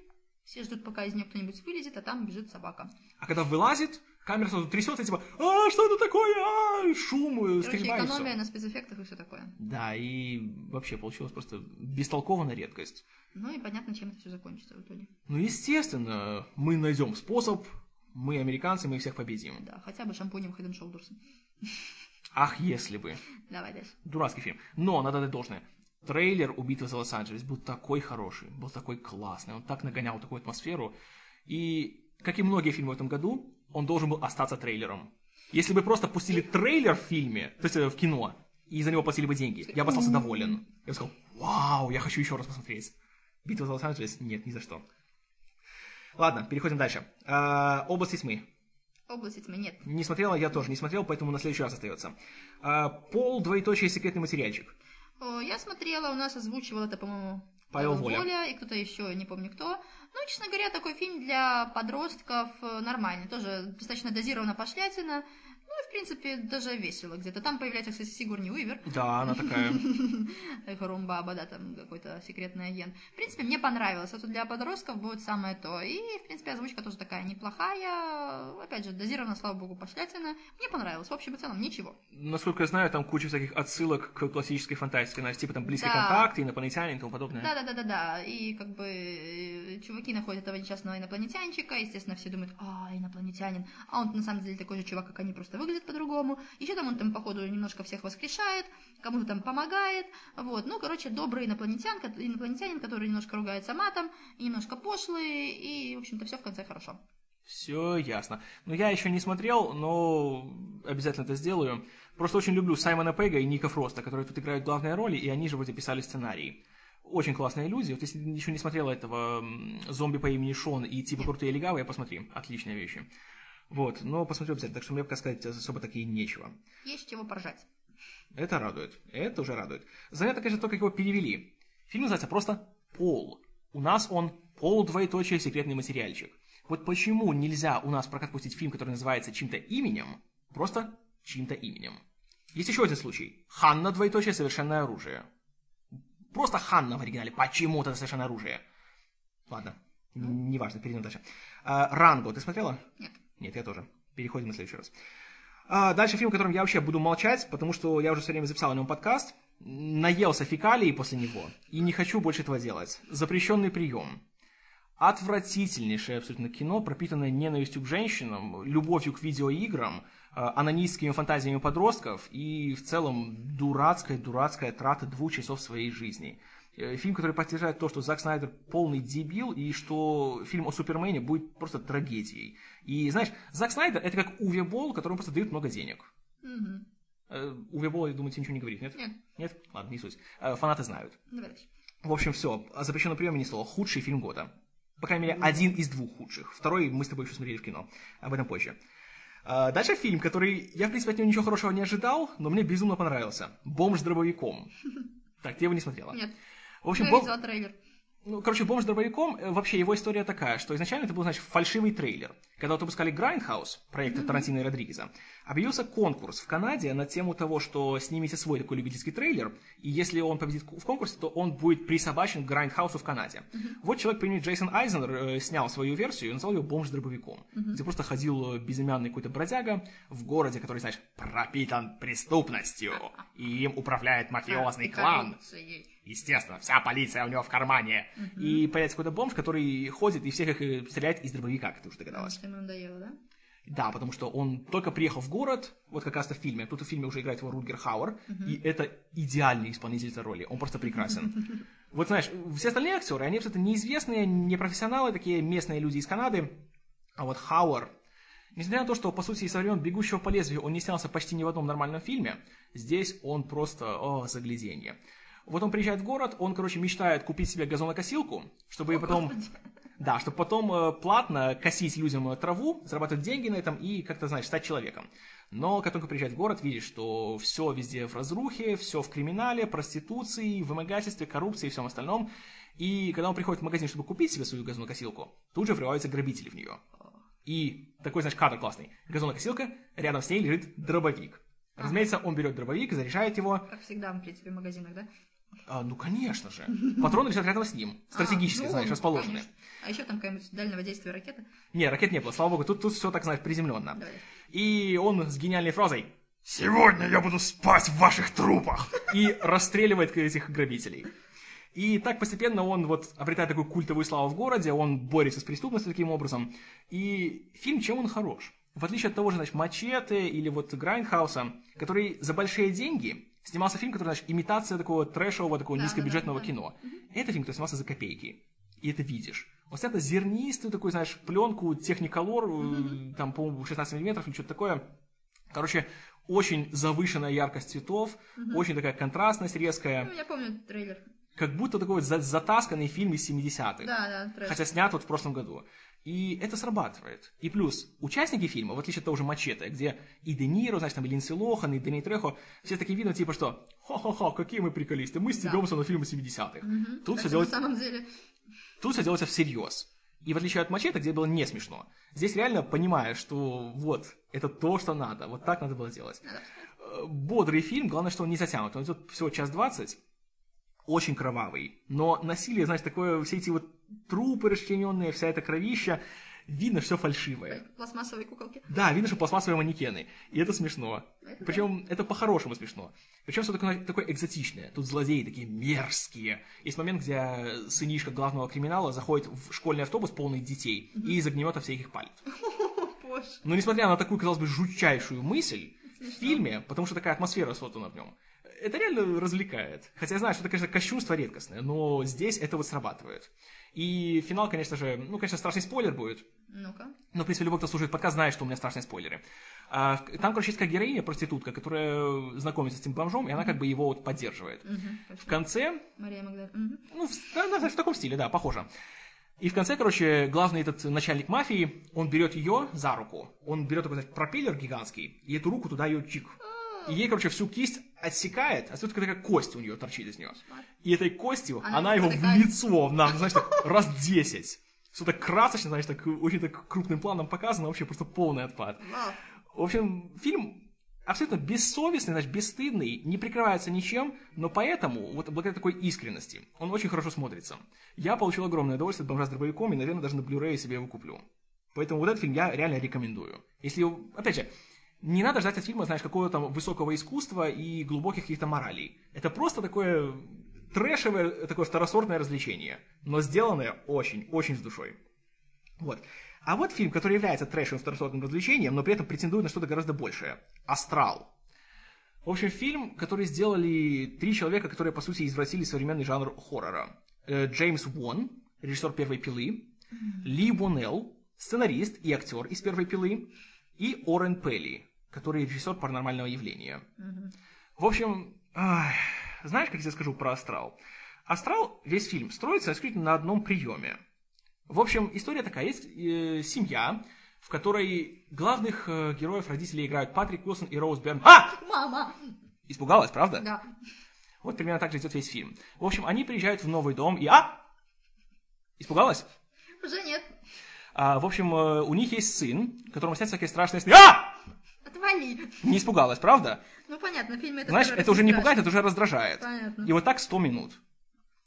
все ждут, пока из нее кто-нибудь вылезет, а там бежит собака. А когда вылазит, камера сразу трясется, типа, а, что это такое, а, шум, Короче, стрельба экономия на спецэффектах и все такое. Да, и вообще получилось просто бестолково на редкость. Ну и понятно, чем это все закончится в итоге. Ну, естественно, мы найдем способ, мы американцы, мы всех победим. Да, хотя бы шампунем Head and Shoulders. Ах, если бы. Давай дальше. Дурацкий фильм. Но, надо дать должное. Трейлер у битвы за Лос-Анджелес был такой хороший, был такой классный, он так нагонял такую атмосферу. И, как и многие фильмы в этом году, он должен был остаться трейлером. Если бы просто пустили трейлер в фильме, то есть э, в кино, и за него платили бы деньги, я бы остался доволен. Я бы сказал, вау, я хочу еще раз посмотреть. Битва за Лос-Анджелес? Нет, ни за что. Ладно, переходим дальше. А, области тьмы. Области тьмы нет. Не смотрела, я тоже не смотрел, поэтому на следующий раз остается. А, пол, двоеточие, секретный материальчик. О, я смотрела, у нас озвучивал это, по-моему, Павел Воля. Воля и кто-то еще, не помню кто. Ну, честно говоря, такой фильм для подростков э, нормальный. Тоже достаточно дозирована пошлятина. Ну, и, в принципе, даже весело где-то. Там появляется, кстати, Сигурни Уивер. Да, она такая. Харумбаба, да, там какой-то секретный агент. В принципе, мне понравилось. Это для подростков будет самое то. И, в принципе, озвучка тоже такая неплохая. Опять же, дозирована, слава богу, пошлятина. Мне понравилось. В общем и целом, ничего. Насколько я знаю, там куча всяких отсылок к классической фантастике. Знаешь, типа там близкий Да. контакт, инопланетяне и тому подобное. Да, да, да, да, да. И как бы э, чуваки находят этого несчастного инопланетянчика, естественно, все думают, а, инопланетянин. А он на самом деле такой же чувак, как они, просто выглядит по-другому. Еще там он там, походу, немножко всех воскрешает, кому-то там помогает. Вот. Ну, короче, добрый инопланетян, инопланетянин, который немножко ругается матом, немножко пошлый, и, в общем-то, все в конце хорошо. Все ясно. Ну, я еще не смотрел, но обязательно это сделаю. Просто очень люблю Саймона Пега и Ника Фроста, которые тут играют главные роли, и они же вроде писали сценарий. Очень классные люди. Вот если еще не смотрел этого зомби по имени Шон и типа крутые легавые, посмотри. Отличные вещи. Вот, но посмотрю обязательно, так что мне пока сказать особо таки нечего. Есть чего поржать. Это радует. Это уже радует. Занятно, конечно, то, как его перевели. Фильм называется просто «Пол». У нас он «Пол, двоеточие, секретный материальчик». Вот почему нельзя у нас в прокат пустить фильм, который называется чьим-то именем, просто чьим-то именем. Есть еще один случай. Ханна, двоеточие, совершенное оружие. Просто Ханна в оригинале. Почему-то это совершенное оружие. Ладно, н- неважно, перейдем дальше. А, Ранго, ты смотрела? Нет. Нет, я тоже. Переходим на следующий раз. А, дальше фильм, о котором я вообще буду молчать, потому что я уже все время записал о нем подкаст. Наелся фекалий после него. И не хочу больше этого делать. Запрещенный прием. Отвратительнейшее абсолютно кино, пропитанное ненавистью к женщинам, любовью к видеоиграм, э, анонистскими фантазиями подростков и в целом дурацкая-дурацкая трата двух часов своей жизни. Э, Фильм, который подтверждает то, что Зак Снайдер полный дебил, и что фильм о Супермене будет просто трагедией. И знаешь, Зак Снайдер это как Уве Болл, которому просто дают много денег. Мгм. Э, Уве Болл, я думаю, тебе ничего не говорит, нет? Нет. Нет? Ладно, не суть. Э, Фанаты знают. Дальше. В общем, все. О запрещенном приеме ни слова. Худший фильм года. По крайней мере, один из двух худших. Второй мы с тобой еще смотрели в кино. Об этом позже. А, Дальше фильм, который я, в принципе, от него ничего хорошего не ожидал, но мне безумно понравился. «Бомж с дробовиком». Так, ты его не смотрела? Нет. В общем, видела трейлер. ну, короче, «Бомж с дробовиком», э, вообще его история такая, что изначально это был, значит, фальшивый трейлер. Когда вот выпускали «Грайндхаус», проект Тарантино и Родригеза, объявился конкурс в Канаде на тему того, что снимите свой такой любительский трейлер, и если он победит в конкурсе, то он будет присобачен к «Грайндхаусу» в Канаде. Вот человек по имени Джейсон Айзенер э, снял свою версию и назвал ее «Бомж с дробовиком», где просто ходил э, безымянный какой-то бродяга в городе, который, знаешь, пропитан преступностью, и им управляет мафиозный клан. Естественно, вся полиция у него в кармане. И появляется какой-то бомж, который ходит и всех их э, стреляет из дробовика, как ты уже Потому догадалась. что ему надоело, да? Да, потому что он только приехал в город, вот как раз-то в фильме, тут в фильме уже играет его Рутгер Хауэр, и это идеальный исполнитель этой роли, он просто прекрасен. Вот знаешь, все остальные актеры, они абсолютно неизвестные, непрофессионалы, такие местные люди из Канады, а вот Хауэр, несмотря на то, что, по сути, со времен «Бегущего по лезвию» он не снялся почти ни в одном нормальном фильме, здесь он просто, о, загляденье. Вот он приезжает в город, он, короче, мечтает купить себе газонокосилку, чтобы потом... Господи. Да, чтобы потом э, платно косить людям э, траву, зарабатывать деньги на этом и как-то, знаешь, стать человеком. Но как только приезжает в город, видишь, что все везде в разрухе, все в криминале, проституции, вымогательстве, коррупции и всем остальном. И когда он приходит в магазин, чтобы купить себе свою газонокосилку, тут же врываются грабители в нее. И такой, знаешь, кадр классный. Газонокосилка, рядом с ней лежит дробовик. Разумеется, он берет дробовик, заряжает его. Как всегда, в принципе, в магазинах, да? А, ну, конечно же. Патроны лежат рядом с ним. Стратегически, А, ну, знаешь, расположены. конечно. А еще там какая-нибудь дальнего действия ракета. Не, ракет не было, слава богу, тут, тут все так, знаешь, приземленно. Давай. И он с гениальной фразой «Сегодня я буду спать в ваших трупах!» и расстреливает этих грабителей. И так постепенно он вот обретает такую культовую славу в городе, он борется с преступностью таким образом. И фильм, чем он хорош? В отличие от того же, значит, Мачете или вот Грайндхауса, который за большие деньги снимался фильм, который, значит, имитация такого трэшевого, такого Да, низкобюджетного да, да. кино. Это фильм, который снимался за копейки. И это видишь. Вот снято зернистую такую, знаешь, пленку, техниколор, э, там, по-моему, 16 миллиметров или что-то такое. Короче, очень завышенная яркость цветов, очень такая контрастность резкая. Ну, я помню трейлер. Как будто такой вот за- затасканный фильм из 70-х. Да, да, трейлер. Хотя снят вот в прошлом году. И это срабатывает. И плюс, участники фильма, в отличие от того же Мачете, где и Де Ниро, значит, там и Линдси Лохан, и Дэнни Трехо, все такие видно, типа, что «Ха-ха-ха, какие мы приколисты, мы стебемся на фильмы 70-х». Тут Так все На самом деле, Тут все делается всерьез. И в отличие от Мачете, где было не смешно, здесь реально понимаешь, что вот, это то, что надо, вот так надо было делать. Э, Бодрый фильм, главное, что он не затянут. Он идет всего час двадцать, очень кровавый. Но насилие, знаешь, такое, все эти вот трупы расчлененные, вся эта кровища, видно, что фальшивое. Пластмассовые куколки. Да, видно, что пластмассовые манекены. И это смешно. Это Причем это по-хорошему смешно. Причем все такое, такое экзотичное. Тут злодеи такие мерзкие. Есть момент, где сынишка главного криминала заходит в школьный автобус полный детей и из огнемета всех их палит. Но несмотря на такую, казалось бы, жутчайшую мысль в фильме, потому что такая атмосфера создана в нем, это реально развлекает. Хотя я знаю, что это, конечно, кощунство редкостное, но здесь это вот срабатывает. И финал, конечно же, ну, конечно, страшный спойлер будет, Ну-ка. но, в принципе, любой, кто слушает подкаст, знает, что у меня страшные спойлеры. А, там, короче, есть как героиня, проститутка, которая знакомится с этим бомжом, и она как бы его вот поддерживает. Мгм, В конце, Мария Магдалина. Мгм. ну, в, да, да, в таком стиле, да, похоже. И в конце, короче, главный этот начальник мафии, он берет ее за руку, он берет такой, знаете, пропеллер гигантский, и эту руку туда ее чик. И ей, короче, всю кисть отсекает, а тут такая кость у нее торчит из нее. И этой костью Она она, его в лицо, нам, знаешь, так раз 10. Все так красочно, знаешь, так очень так крупным планом показано, вообще просто полный отпад. В общем, фильм абсолютно бессовестный, значит, бесстыдный, не прикрывается ничем, но поэтому, вот благодаря такой искренности, он очень хорошо смотрится. Я получил огромное удовольствие от «Бомжа с дробовиком», и, наверное, даже на Blu-ray себе его куплю. Поэтому вот этот фильм я реально рекомендую. Если, опять же, не надо ждать от фильма, знаешь, какого-то там высокого искусства и глубоких каких-то моралей. Это просто такое трэшевое, такое второсортное развлечение, но сделанное очень, очень с душой. Вот. А вот фильм, который является трэшевым второсортным развлечением, но при этом претендует на что-то гораздо большее. «Астрал». В общем, фильм, который сделали три человека, которые, по сути, извратили современный жанр хоррора. Э, Джеймс Уон, режиссер «Первой пилы», Ли Вонелл, сценарист и актер из «Первой пилы», и Орен Пелли, который режиссер «Паранормального явления». В общем, ай, знаешь, как я тебе скажу про «Астрал»? «Астрал», весь фильм, строится исключительно на одном приеме. В общем, история такая. Есть э, семья, в которой главных э, героев родителей играют Патрик Уилсон и Роуз Берн. А! Мама! Испугалась, правда? Да. Вот примерно так же идет весь фильм. В общем, они приезжают в новый дом и... А! Испугалась? Уже нет. А, в общем, э, у них есть сын, которому снятся всякие страшные сны. А! Отвали. Не испугалась, правда? Ну, понятно, в фильме это Знаешь, это уже не страшно. пугает, это уже раздражает. Понятно. И вот так 100 минут.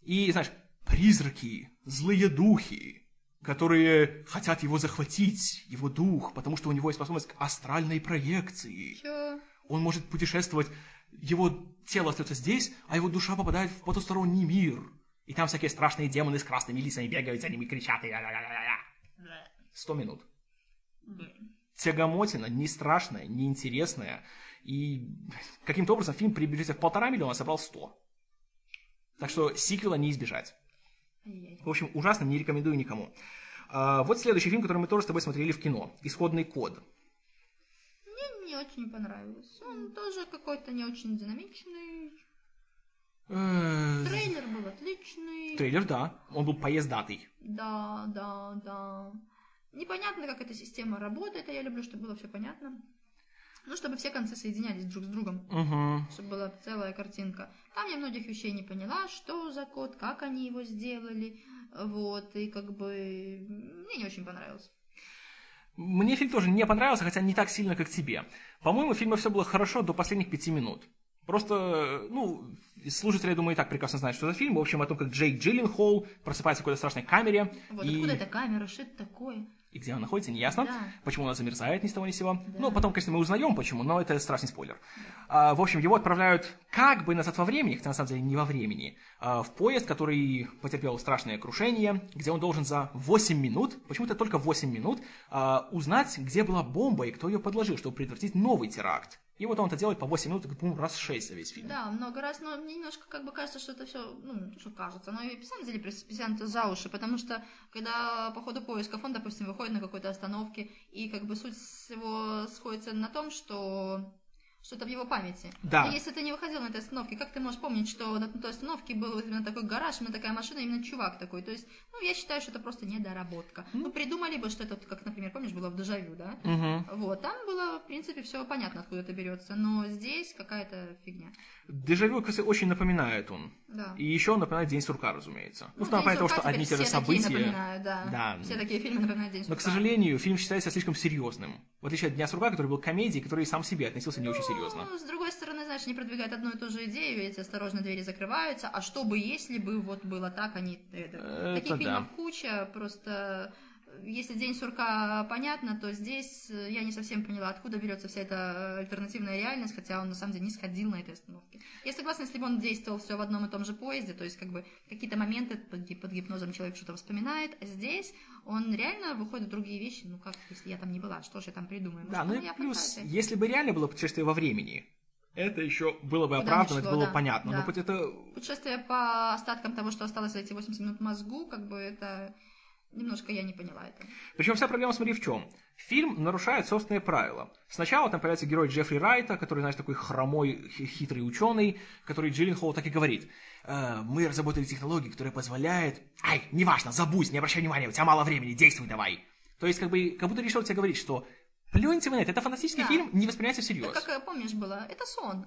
И, знаешь, призраки, злые духи, которые хотят его захватить, его дух, потому что у него есть способность к астральной проекции. Чё? Он может путешествовать, его тело остается здесь, а его душа попадает в потусторонний мир. И там всякие страшные демоны с красными лицами бегают за ними, кричат. и. Сто минут. Тягомотина, не страшная, не интересная. И каким-то образом фильм при бюджете в полтора миллиона собрал 100. Так что сиквела не избежать. В общем, ужасно, не рекомендую никому. А, вот следующий фильм, который мы тоже с тобой смотрели в кино. «Исходный код». Мне не очень понравилось. Он тоже какой-то не очень динамичный. Э, Трейлер был отличный. Трейлер, да. Он был поездатый. Да, да, да. Непонятно, как эта система работает, а я люблю, чтобы было все понятно. Ну, чтобы все концы соединялись друг с другом, Угу. чтобы была целая картинка. Там я многих вещей не поняла, что за код, как они его сделали, вот, и как бы мне не очень понравилось. Мне фильм тоже не понравился, хотя не так сильно, как тебе. По-моему, в фильме все было хорошо до последних пяти минут. Просто, ну, слушатели, я думаю, и так прекрасно знают, что за фильм. В общем, о том, как Джейк Джилленхол просыпается в какой-то страшной камере. Вот, и... откуда эта камера, что это такое? И где она находится, не ясно. Да. Почему она замерзает ни с того ни с сего. Ну, потом, конечно, мы узнаем, почему, но это страшный спойлер. А, в общем, его отправляют как бы назад во времени, хотя на самом деле не во времени, а, в поезд, который потерпел страшное крушение, где он должен за 8 минут, почему-то только 8 минут, а, узнать, где была бомба и кто ее подложил, чтобы предотвратить новый теракт. И вот он это делает по 8 минут, как, по-моему, раз 6 за весь фильм. Да, много раз, но мне немножко как бы кажется, что это все, ну, что кажется, но и на самом деле притянуто за уши, потому что когда по ходу поисков он, допустим, выходит на какой-то остановке, и как бы суть его сходится на том, что что-то в его памяти. Да. И если ты не выходил на этой остановке, как ты можешь помнить, что на той остановке был именно такой гараж, именно такая машина, именно чувак такой? То есть, ну, я считаю, что это просто недоработка. Ну, придумали бы, что это, как, например, помнишь, было в Дежавю, да? Мгм. Вот, там было, в принципе, все понятно, откуда это берется, но здесь какая-то фигня. Дежавю, кстати, очень напоминает он. Да. И еще он напоминает День сурка, разумеется. Ну, в День том плане того, сурка что одни и те же события. да. Да. Все такие фильмы напоминают День Но, сурка. к сожалению, фильм считается слишком серьезным. В отличие от Дня сурка, который был комедией, который сам себе относился не очень серьезно. Ну, с другой стороны, знаешь, они продвигают одну и ту же идею, эти осторожно двери закрываются, а что бы, если бы вот было так, они... Это... Это Таких фильмов да. куча, просто... Если День сурка понятно, то здесь э, я не совсем поняла, откуда берется вся эта э, альтернативная реальность, хотя он на самом деле не сходил на этой остановке. Я согласна, если бы он действовал все в одном и том же поезде, то есть как бы какие-то моменты под, ги- под гипнозом человек что-то вспоминает, а здесь он реально выходит в другие вещи, ну как, если я там не была, что же я там придумаю? Да, Может, ну и плюс, фантазия? если бы реально было путешествие во времени, это еще было бы Куда оправдано, ни это шло, было да, понятно. да. Но это Путешествие по остаткам того, что осталось за эти 80 минут мозгу, как бы это... Немножко я не поняла это. Причем вся проблема, смотри, в чем. Фильм нарушает собственные правила. Сначала там появляется герой Джеффри Райта, который, знаешь, такой хромой, хи- хитрый ученый, который Джилленхол так и говорит. «Э, мы разработали технологию, которая позволяет... Ай, неважно, забудь, не обращай внимания, у тебя мало времени, действуй давай. То есть, как бы, как будто решил тебе говорить, что плюньте вы на это, это фантастический Да. фильм, не воспринимайте Так всерьез. как, э, помнишь, было? Это сон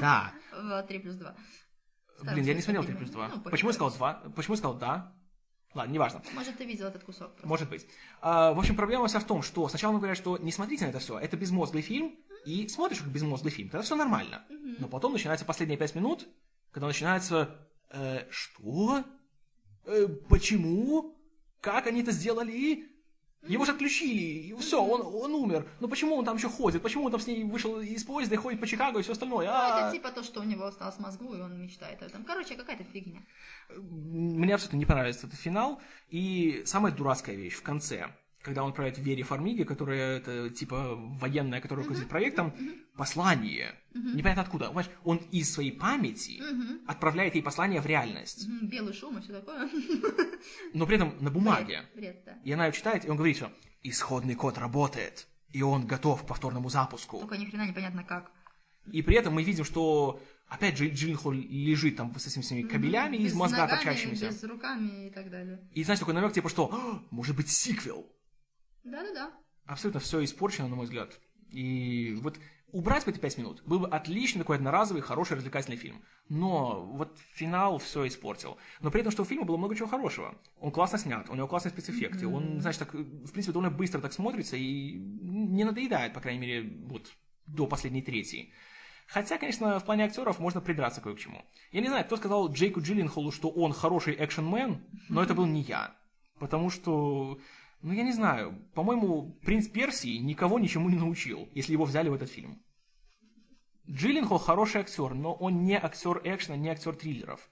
Да. в 3 плюс 2. Блин, я не смотрел 3 плюс 2. Ну, Почему я сказал 2? Почему я сказал да? Ладно, неважно. Может, ты видел этот кусок. просто. Может быть. А, в общем, проблема вся в том, что сначала мы говорят, что не смотрите на это все, это безмозглый фильм, и смотришь как безмозглый фильм, тогда все нормально. Но потом начинается последние пять минут, когда начинается э, что? Э, почему? Как они это сделали? Его же отключили, и все, он, он умер. Но почему он там еще ходит? Почему он там с ней вышел из поезда и ходит по Чикаго и все остальное? Ну, А, это типа то, что у него осталось в мозгу, и он мечтает об этом. Короче, какая-то фигня. Мне абсолютно не понравился этот финал. И самая дурацкая вещь в конце, когда он отправляет Вере Фармиге, которая это типа военная, которая руководит проектом, послание. Непонятно откуда. Понимаешь, он из своей памяти отправляет ей послание в реальность. Белый шум и все такое. Но при этом на бумаге. Бред, да. И она ее читает, и он говорит, что исходный код работает, и он готов к повторному запуску. Только ни хрена непонятно как. И при этом мы видим, что опять же Джилленхол лежит там с этими всеми кабелями из Без мозга ногами, торчащимися. Без руками и так далее. И знаешь, такой намек, типа, что «А, может быть сиквел. Да-да-да. Абсолютно все испорчено, на мой взгляд. И вот убрать бы эти пять минут был бы отличный такой одноразовый, хороший, развлекательный фильм. Но вот финал все испортил. Но при этом, что в фильме было много чего хорошего. Он классно снят, у него классные спецэффекты, он, знаешь, так, в принципе, довольно быстро так смотрится и не надоедает, по крайней мере, вот до последней трети. Хотя, конечно, в плане актеров можно придраться кое к чему. Я не знаю, кто сказал Джейку Джилленхолу, что он хороший экшен-мен, но это был не я. Потому что, ну я не знаю, по-моему, принц Персии никого ничему не научил, если его взяли в этот фильм. Джилленхол хороший актер, но он не актер экшена, не актер триллеров.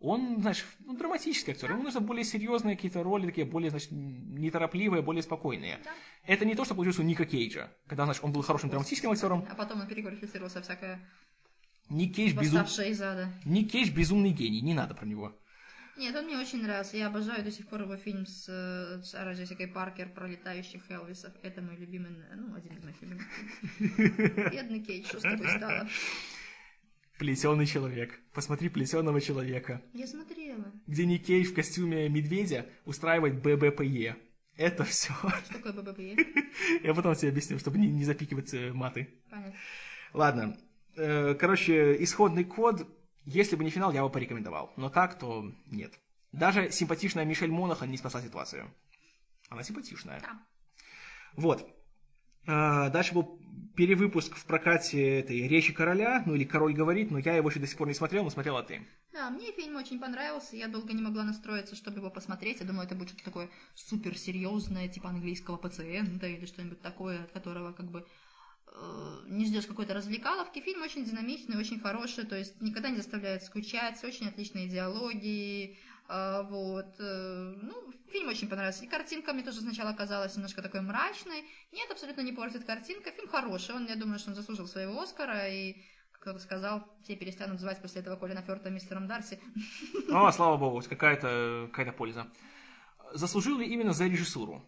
Он, знаешь, ну, драматический актер. Ему нужны более серьезные какие-то роли, такие более, значит, неторопливые, более спокойные. Это не то, что получилось у Ника Кейджа, когда, знаешь, он был хорошим драматическим актером. А потом он переквалифицировался всякая Ник Кейдж, безум... из ада. Ник Кейдж безумный гений, не надо про него. Нет, он мне очень нравился. Я обожаю до сих пор его фильм с э, Сарой Джессикой Паркер про летающих Элвисов. Это мой любимый, ну, один из моих любимых фильмов. Бедный Кейдж, что с тобой стало? Плетеный человек. Посмотри плетеного человека. Я смотрела. Где Ник Кейдж в костюме медведя устраивает ББПЕ. Это все. Что такое ББПЕ? Я потом тебе объясню, чтобы не, не запикивать э, маты. Понятно. Ладно. Э, Короче, исходный код, если бы не финал, я бы порекомендовал. Но так, то нет. Даже симпатичная Мишель Монахан не спасла ситуацию. Она симпатичная. Да. Вот. А, Дальше был перевыпуск в прокате этой «Речи короля», ну или «Король говорит», но я его еще до сих пор не смотрел, но смотрела ты. Да, мне фильм очень понравился, я долго не могла настроиться, чтобы его посмотреть. Я думала, это будет что-то такое суперсерьезное, типа английского пациента или что-нибудь такое, от которого как бы э, не ждешь какой-то развлекаловки. Фильм очень динамичный, очень хороший, то есть никогда не заставляет скучать, очень отличные диалоги. э, вот. э, ну, фильм очень понравился. И картинка мне тоже сначала казалась немножко такой мрачной. Нет, абсолютно не портит картинка. Фильм хороший, он, я думаю, что он заслужил своего Оскара, и кто-то сказал, все перестанут звать после этого Колина Фёрта мистером Дарси. О, слава богу, какая-то какая польза. Заслужил ли именно за режиссуру?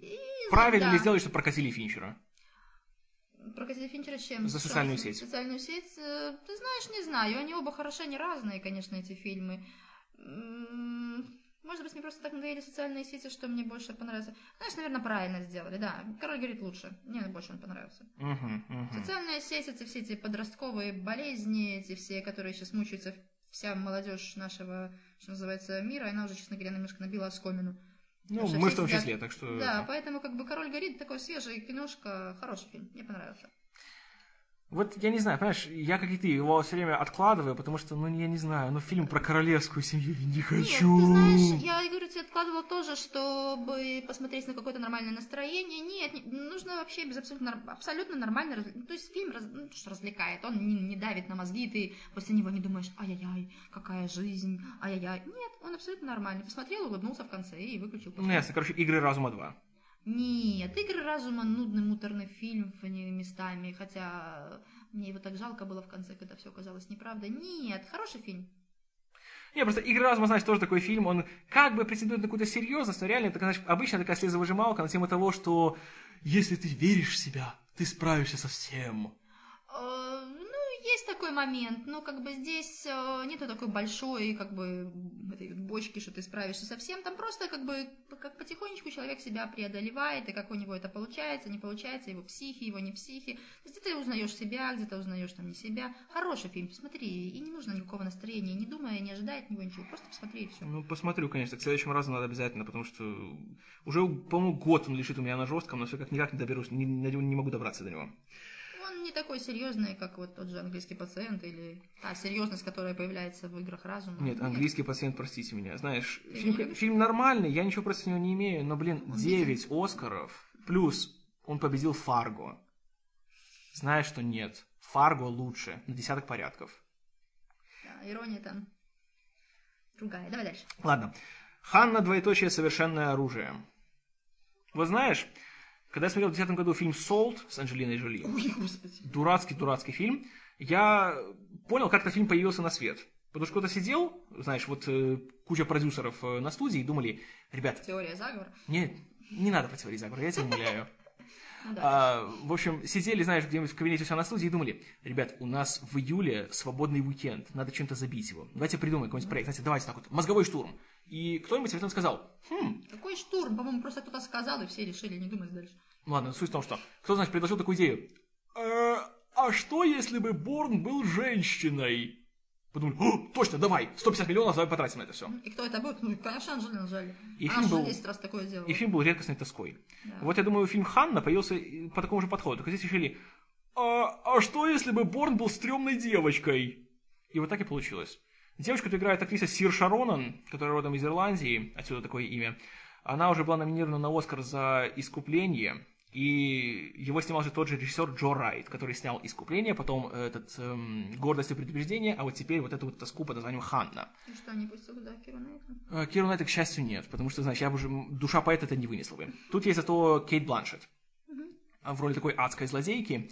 И, Правильно да. ли сделали, что прокатили Финчера? Про Кэссиди Финчера с чем? За социальную сеть. Социальную сеть, э, ты знаешь, не знаю. Они оба хороши, они разные, конечно, эти фильмы. Может быть, мне просто так надоели социальные сети, что мне больше понравилось. Знаешь, наверное, правильно сделали, да. Король говорит лучше. Мне больше он понравился. Мгм, мгм. Социальная сеть, это все эти подростковые болезни, эти все, которые сейчас мучаются, вся молодежь нашего, что называется, мира, она уже, честно говоря, немножко набила оскомину. Ну, мы в том числе, так что... Да, поэтому как бы «Король горит» такой свежий киношка, хороший фильм, мне понравился. Вот я не знаю, понимаешь, я как и ты его все время откладываю, потому что, ну, я не знаю, ну, фильм про королевскую семью я не Нет, хочу. ты знаешь, я говорю, тебе откладывала тоже, чтобы посмотреть на какое-то нормальное настроение. Нет, не- нужно вообще без абсолютно, абсолютно нормально. раз- То есть фильм раз- ну, что развлекает, он не, не давит на мозги, ты после него не думаешь, ай-яй-яй, какая жизнь, ай-яй-яй. Нет, он абсолютно нормальный. Посмотрел, улыбнулся в конце и выключил. Ну, ясно, короче, «Игры разума 2». Нет, «Игры разума» нудный, муторный фильм местами, хотя мне его так жалко было в конце, когда все оказалось неправдой. Нет, хороший фильм. Не, просто «Игры разума», знаешь, тоже такой фильм, он как бы претендует на какую-то серьезность, но реально, это, знаешь, обычно такая слезовыжималка на тему того, что если ты веришь в себя, ты справишься со всем. Есть такой момент, но как бы здесь э, нету такой большой, как бы, этой бочки, что ты справишься со всем. Там просто как бы, как потихонечку человек себя преодолевает, и как у него это получается, не получается, его психи, его не психи. Есть где-то узнаешь себя, где-то узнаешь там не себя. Хороший фильм, посмотри, и не нужно никакого настроения, не думая, не ожидая от него ничего, просто посмотри и все. Ну, посмотрю, конечно, к следующему разу надо обязательно, потому что уже, по-моему, год он лежит у меня на жестком, но все как никак не доберусь, не, не могу добраться до него. Не такой серьезный, как вот тот же английский пациент или та серьезность, которая появляется в играх разума. Нет, английский пациент, простите меня. Знаешь, фильм, фильм нормальный, я ничего против него не имею, но, блин, Он 9 Оскаров, плюс он победил Фарго. Знаешь, что нет. Фарго лучше, на десяток порядков. Да, ирония там другая. Давай дальше. Ладно. Ханна, двоеточие, совершенное оружие. Вот знаешь, когда я смотрел в 2010 году фильм «Солт» с Анджелиной Джоли, дурацкий-дурацкий фильм, я понял, как этот фильм появился на свет. Потому что кто-то сидел, знаешь, вот э, куча продюсеров э, на студии и думали, ребят, Теория заговора. нет, не надо про теории заговора, я тебя умоляю. Ну. А, в общем, сидели, знаешь, где-нибудь в кабинете у себя на студии и думали, ребят, у нас в июле свободный уикенд, надо чем-то забить его. Давайте придумаем какой-нибудь проект. Знаете, давайте так вот, мозговой штурм. И кто-нибудь в этом сказал, хм, Какой штурм? По-моему, просто кто-то сказал, и все решили не думать дальше. ладно, суть в том, что кто, значит, предложил такую идею. «Э, а что, если бы Борн был женщиной? Подумали, «О, точно, давай, 150 миллионов, давай потратим на это все. И кто это будет? Ну, конечно, Анжелина Джоли. И Она фильм же был- 10 раз такое делала. И фильм был редкостной тоской. Да. Вот я думаю, фильм Ханна появился по такому же подходу. Только здесь решили, а, а что если бы Борн был стрёмной девочкой? И вот так и получилось. Девочка, которую играет актриса Сир Шаронан, которая родом из Ирландии, отсюда такое имя, она уже была номинирована на Оскар за «Искупление», и его снимал же тот же режиссер Джо Райт, который снял «Искупление», потом этот эм, «Гордость и предубеждение», а вот теперь вот эту вот тоску под названием «Ханна». И что, не пустил туда Киру? Э, Киру Найтли, к счастью, нет, потому что, знаешь, я бы уже... Душа поэта это не вынесла бы. Тут есть зато Кейт Бланшетт а, в роли такой адской злодейки.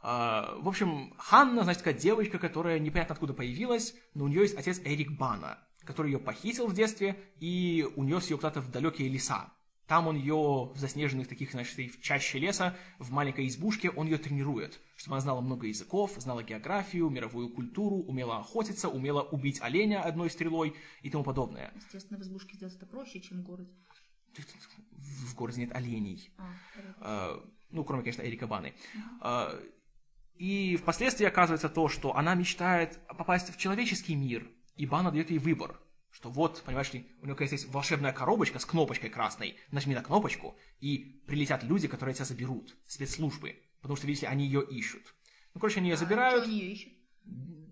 А, В общем, Ханна, значит, такая девочка, которая непонятно откуда появилась, но у нее есть отец Эрик Бана, который ее похитил в детстве и унес ее куда-то в далекие леса. Там он ее в заснеженных таких, значит, и в чаще леса, в маленькой избушке, он ее тренирует, чтобы она знала много языков, знала географию, мировую культуру, умела охотиться, умела убить оленя одной стрелой и тому подобное. Естественно, в избушке сделать это проще, чем в городе. В городе нет оленей. А. А, ну, кроме, конечно, Эрика Баны. А, И впоследствии оказывается то, что она мечтает попасть в человеческий мир, и Бана дает ей выбор. Что вот, понимаешь ли, у нее, конечно, есть волшебная коробочка с кнопочкой красной. Нажми на кнопочку, и прилетят люди, которые тебя заберут. Спецслужбы. Потому что, видите, они ее ищут. Ну, короче, они ее А забирают. что они ее ищут?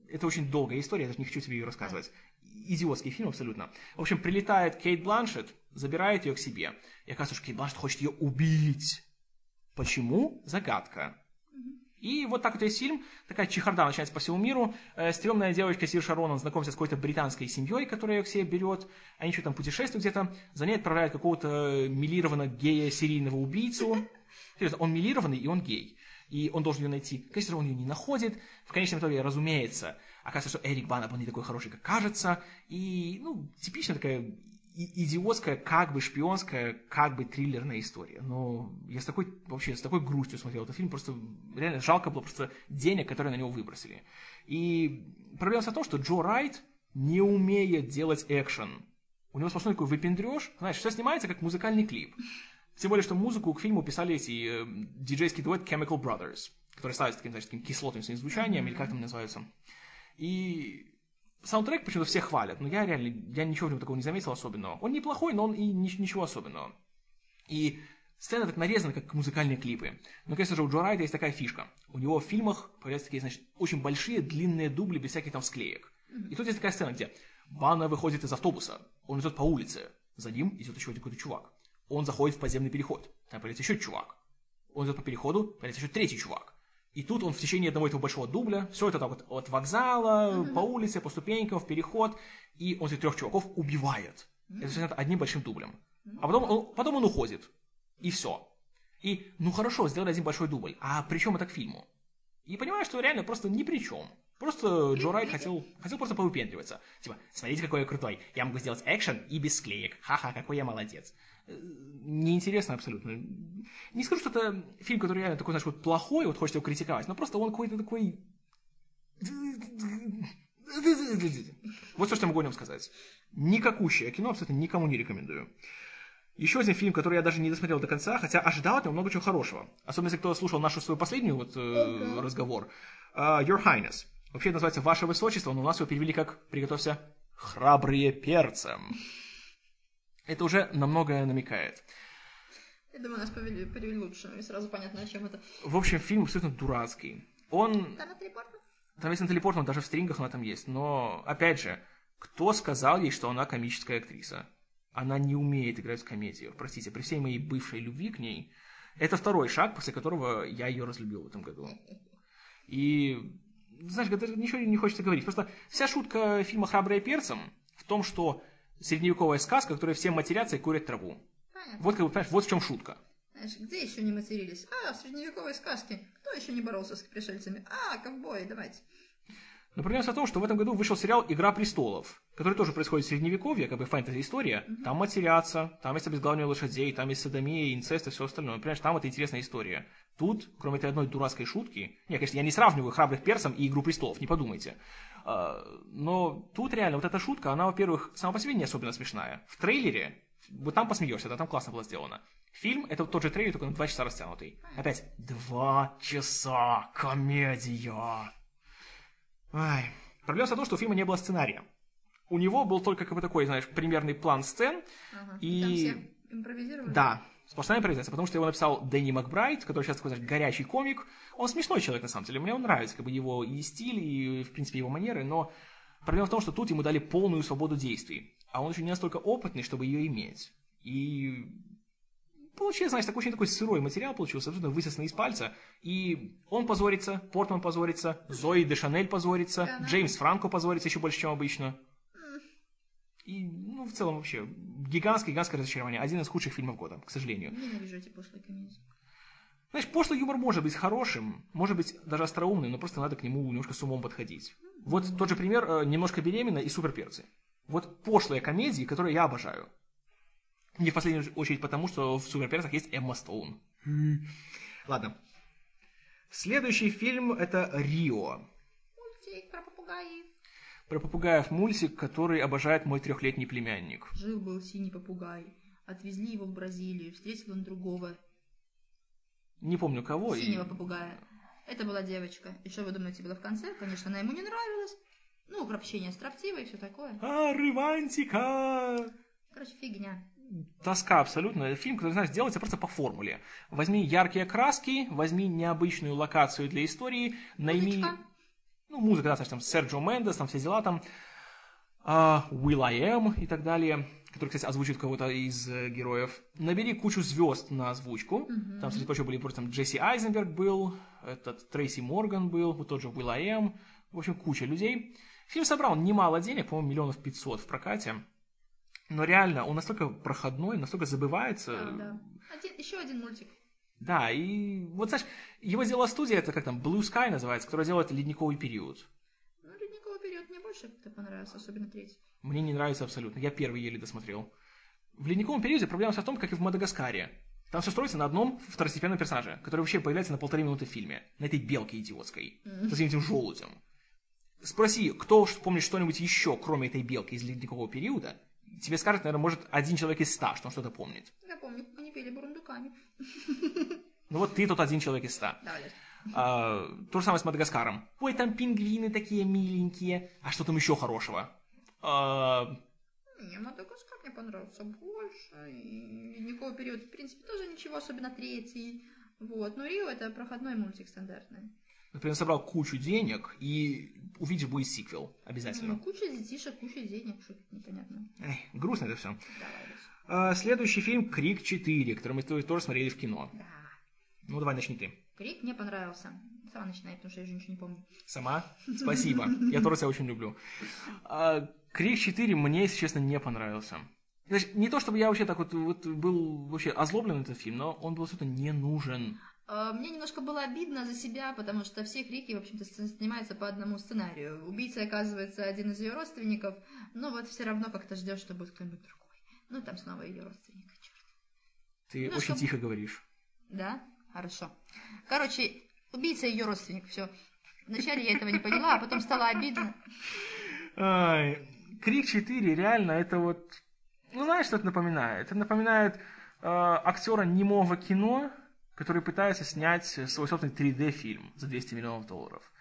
Это очень долгая история, я даже не хочу тебе ее рассказывать. Идиотский фильм абсолютно. В общем, прилетает Кейт Бланшетт, забирает ее к себе. И оказывается, что Кейт Бланшетт хочет ее убить. Почему? Загадка. И вот так вот есть фильм, такая чехарда начинается по всему миру. Э, стрёмная девочка Сир Шаронан знакомится с какой-то британской семьей, которая ее к себе берет. Они что там путешествуют где-то. За ней отправляют какого-то милированного гея-серийного убийцу. Серьезно, он милированный и он гей. И он должен ее найти. Конечно он ее не находит. В конечном итоге, разумеется, оказывается, что Эрик Бана, он не такой хороший, как кажется. И, ну, типичная такая идиотская, как бы шпионская, как бы триллерная история. Но я с такой, вообще, с такой грустью смотрел этот фильм, просто реально жалко было просто денег, которые на него выбросили. И проблема в том, что Джо Райт не умеет делать экшен. У него сплошной такой выпендреж, знаешь, все снимается как музыкальный клип. Тем более, что музыку к фильму писали эти э, диджейский дуэт Chemical Brothers, который ставится таким, знаешь, таким кислотным своим звучанием, или как там называются. И саундтрек почему-то все хвалят, но я реально, я ничего в нем такого не заметил особенного. Он неплохой, но он и ни- ничего особенного. И сцены так нарезаны, как музыкальные клипы. Но, конечно же, у Джо Райда есть такая фишка. У него в фильмах появляются такие, значит, очень большие, длинные дубли без всяких там склеек. И тут есть такая сцена, где Банна выходит из автобуса, он идет по улице, за ним идет еще какой-то чувак. Он заходит в подземный переход, там появляется еще чувак. Он идет по переходу, появляется еще третий чувак. И тут он в течение одного этого большого дубля, все это так вот от вокзала, по улице, по ступенькам, в переход, и он этих трех чуваков убивает. Это все одним большим дублем. А потом он, потом он уходит. И все. И, ну хорошо, сделали один большой дубль. А при чем это к фильму? И понимаю, что реально просто ни при чем. Просто Джо Райт хотел, хотел просто повыпендриваться. Типа, смотрите, какой я крутой. Я могу сделать экшен и без склеек. Ха-ха, какой я молодец. Неинтересно абсолютно. Не скажу, что это фильм, который реально такой, знаешь, вот плохой, вот хочется его критиковать, но просто он какой-то такой... Вот все, что я могу о нем сказать. Никакущее кино, абсолютно никому не рекомендую. Еще один фильм, который я даже не досмотрел до конца, хотя ожидал от него много чего хорошего. Особенно, если кто слушал нашу свою последнюю вот, э, разговор. А, Your Highness. Вообще это называется Ваше Высочество, но у нас его перевели как, приготовься, храбрые перцем. Это уже на многое намекает. Я думаю, нас повели, перевели лучше, и сразу понятно, о чем это. В общем, фильм абсолютно дурацкий. Он Там на телепортах? Там есть на телепорт, он даже в стрингах она там есть. Но, опять же, кто сказал ей, что она комическая актриса? Она не умеет играть в комедию. Простите, при всей моей бывшей любви к ней, это второй шаг, после которого я ее разлюбил в этом году. И, знаешь, это ничего не хочется говорить. Просто вся шутка фильма «Храбрые перцем» в том, что средневековая сказка, в которой все матерятся и курят траву. Понятно. Вот, как бы, понимаешь, вот в чем шутка. Знаешь, где еще не матерились? А, в средневековой сказке. Кто еще не боролся с пришельцами? А, ковбои, давайте. Но проблема в том, что в этом году вышел сериал «Игра престолов», который тоже происходит в Средневековье, как бы фэнтези-история. Там матерятся, там есть обезглавливание лошадей, там есть садомия, инцест и все остальное. Понимаешь, там это интересная история. Тут, кроме этой одной дурацкой шутки, не, конечно, я не сравниваю «Храбрых перцем» и «Игру престолов», не подумайте. А, Но тут реально вот эта шутка, она, во-первых, сама по себе не особенно смешная. В трейлере, вот там посмеешься, да, там классно было сделано. Фильм — это тот же трейлер, только на два часа растянутый. Опять, два часа, комедия. Ай. Проблема в том, что у фильма не было сценария. У него был только как бы такой, знаешь, примерный план сцен. Ага. И- Там все импровизировали? Да, сплошная импровизация, потому что его написал Дэнни Макбрайт, который сейчас такой, знаешь, горячий комик. Он смешной человек, на самом деле. Мне он нравится, как бы его и стиль, и, в принципе, его манеры, но проблема в том, что тут ему дали полную свободу действий. А он еще не настолько опытный, чтобы ее иметь. И получилось, знаешь, такой очень такой сырой материал получился, абсолютно высосанный из пальца. И он позорится, Портман позорится, Зои де Шанель позорится. Джеймс Франко позорится еще больше, чем обычно. И, ну, в целом вообще, гигантское-гигантское разочарование. Один из худших фильмов года, к сожалению. Ненавижу эти пошлые комедии. Знаешь, пошлый юмор может быть хорошим, может быть даже остроумным, но просто надо к нему немножко с умом подходить. Вот тот же пример э, «Немножко беременна» и «Суперперцы». Вот пошлые комедии, которые я обожаю. Не в последнюю очередь потому, что в «Суперперцах» есть Эмма Стоун. Ладно. Следующий фильм – это «Рио». Мультик про попугаев. Про попугаев мультик, который обожает мой трехлетний племянник. Жил-был синий попугай. Отвезли его в Бразилию. Встретил он другого Не помню кого. и- синего попугая. Это была девочка. И что вы думаете было в конце? Конечно, она ему не нравилась. Ну, про общение строптиво и все такое. А, романтика! Короче, фигня. тоска абсолютно. Фильм, который, знаешь, делается просто по формуле. Возьми яркие краски, возьми необычную локацию для истории, найми... Ну, музыка, да, знаешь, там Серджио Мендес, там все дела там. а, Will I Am и так далее, который, кстати, озвучит кого-то из э, героев. Набери кучу звезд на озвучку. Там, среди прочего, были просто там Джесси Айзенберг был, этот Трейси Морган был, вот тот же Will I Am. В общем, куча людей. Фильм собрал немало денег, по-моему, миллионов пятьсот в прокате. Но реально, он настолько проходной, настолько забывается. А, да. Один, еще один мультик. Да, и вот, знаешь, его сделала студия, это как там, Blue Sky называется, которая делает ледниковый период. Ну, ледниковый период мне больше понравился, особенно третий. Мне не нравится абсолютно. Я первый еле досмотрел. В ледниковом периоде проблема вся в том, как и в Мадагаскаре. Там все строится на одном второстепенном персонаже, который вообще появляется на полторы минуты в фильме. На этой белке идиотской. Mm-hmm. С этим желудем. Спроси, кто помнит что-нибудь еще, кроме этой белки из ледникового периода, тебе скажет, наверное, может, один человек из ста, что он что-то помнит. Я помню, они пели бурундуками. Ну вот ты тот один человек из ста. Да, а, то же самое с Мадагаскаром. Ой, там пингвины такие миленькие. А что там еще хорошего? А... Не, Мадагаскар мне понравился больше. И ледниковый период, в принципе, тоже ничего, особенно третий. Вот. Но Рио это проходной мультик стандартный. Например, собрал кучу денег и увидишь будет сиквел обязательно. Ну, куча детишек, куча денег, что то непонятно. Эй, грустно это все. Давай, а, следующий фильм «Крик 4», который мы тоже смотрели в кино. Да. Ну, давай начни ты. Крик мне понравился. Сама начинай, потому что я уже ничего не помню. Сама? Спасибо. Я тоже тебя очень люблю. А, Крик 4 мне, если честно, не понравился. Значит, не то, чтобы я вообще так вот, вот был вообще озлоблен этот фильм, но он был абсолютно не нужен. А, мне немножко было обидно за себя, потому что все крики, в общем-то, снимаются по одному сценарию. Убийца оказывается один из ее родственников, но вот все равно как-то ждешь, что будет кто-нибудь другой. Ну, там снова ее родственник, черт. Ты ну, очень что... тихо говоришь. Да? Хорошо. Короче, убийца ее родственник, все. Вначале я этого не поняла, а потом стало обидно. Ай, Крик 4, реально, это вот... Ну, знаешь, что это напоминает? Это напоминает э, актера немого кино, который пытается снять свой собственный 3D-фильм за 200 миллионов долларов.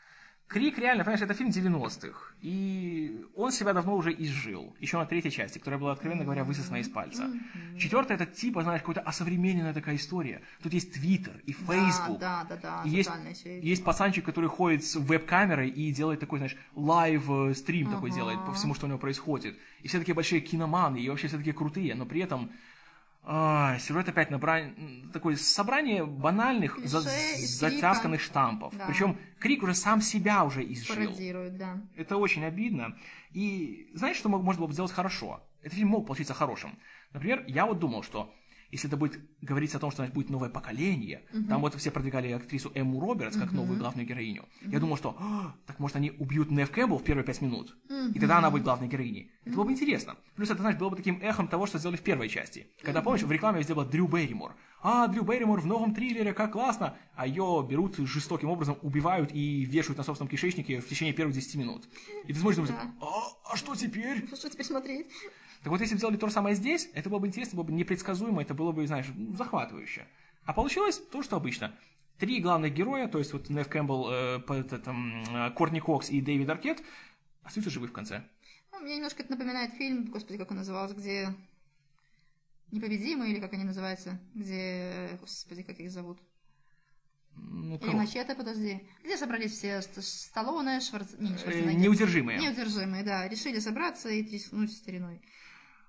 Крик, реально, понимаешь, это фильм 90-х. И он себя давно уже изжил. Еще на третьей части, которая была, откровенно говоря, высосана из пальца. Четвертая, это типа, знаешь, какая-то осовремененная такая история. Тут есть Твиттер и Фейсбук. Да, да, да, да. есть, есть пацанчик, который ходит с веб-камерой и делает такой, знаешь, live stream такой делает по всему, что у него происходит. И все такие большие киноманы, и вообще все такие крутые, но при этом а, сюжет опять набран... такое собрание банальных, за... затясканных штампов. Да. Причем Крик уже сам себя уже изжил. Пародирует, да. Это очень обидно. И знаешь, что можно было бы сделать хорошо? Этот фильм мог получиться хорошим. Например, я вот думал, что если это будет говориться о том, что значит, будет новое поколение, uh-huh. там вот все продвигали актрису Эмму Робертс как uh-huh. новую главную героиню. Uh-huh. Я думал, что так может они убьют Нев Кэмпбелл в первые пять минут, uh-huh. и тогда она будет главной героиней. Uh-huh. Это было бы интересно. Плюс это, знаешь, было бы таким эхом того, что сделали в первой части. Когда, uh-huh. помнишь, в рекламе была Дрю Берримор. А, Дрю Берримор в новом триллере, как классно! А ее берут жестоким образом, убивают и вешают на собственном кишечнике в течение первых 10 минут. И ты смотришь, думаешь, а, а что теперь? Что теперь смотреть? Так вот, если бы сделали то же самое здесь, это было бы интересно, было бы непредсказуемо, это было бы, знаешь, захватывающе. А получилось то, что обычно. Три главных героя, то есть вот Нев Кэмпбелл, э, это, там, э, Кортни Кокс и Дэвид Аркет, остаются живы в конце. Ну, мне немножко это напоминает фильм, господи, как он назывался, где Непобедимые, или как они называются, где, господи, как их зовут? Ну, Или Мачете, подожди. Где собрались все Сталлоне, Шварц... не, Шварценеггер. Неудержимые. Неудержимые, да. Решили собраться и тряснуть стариной.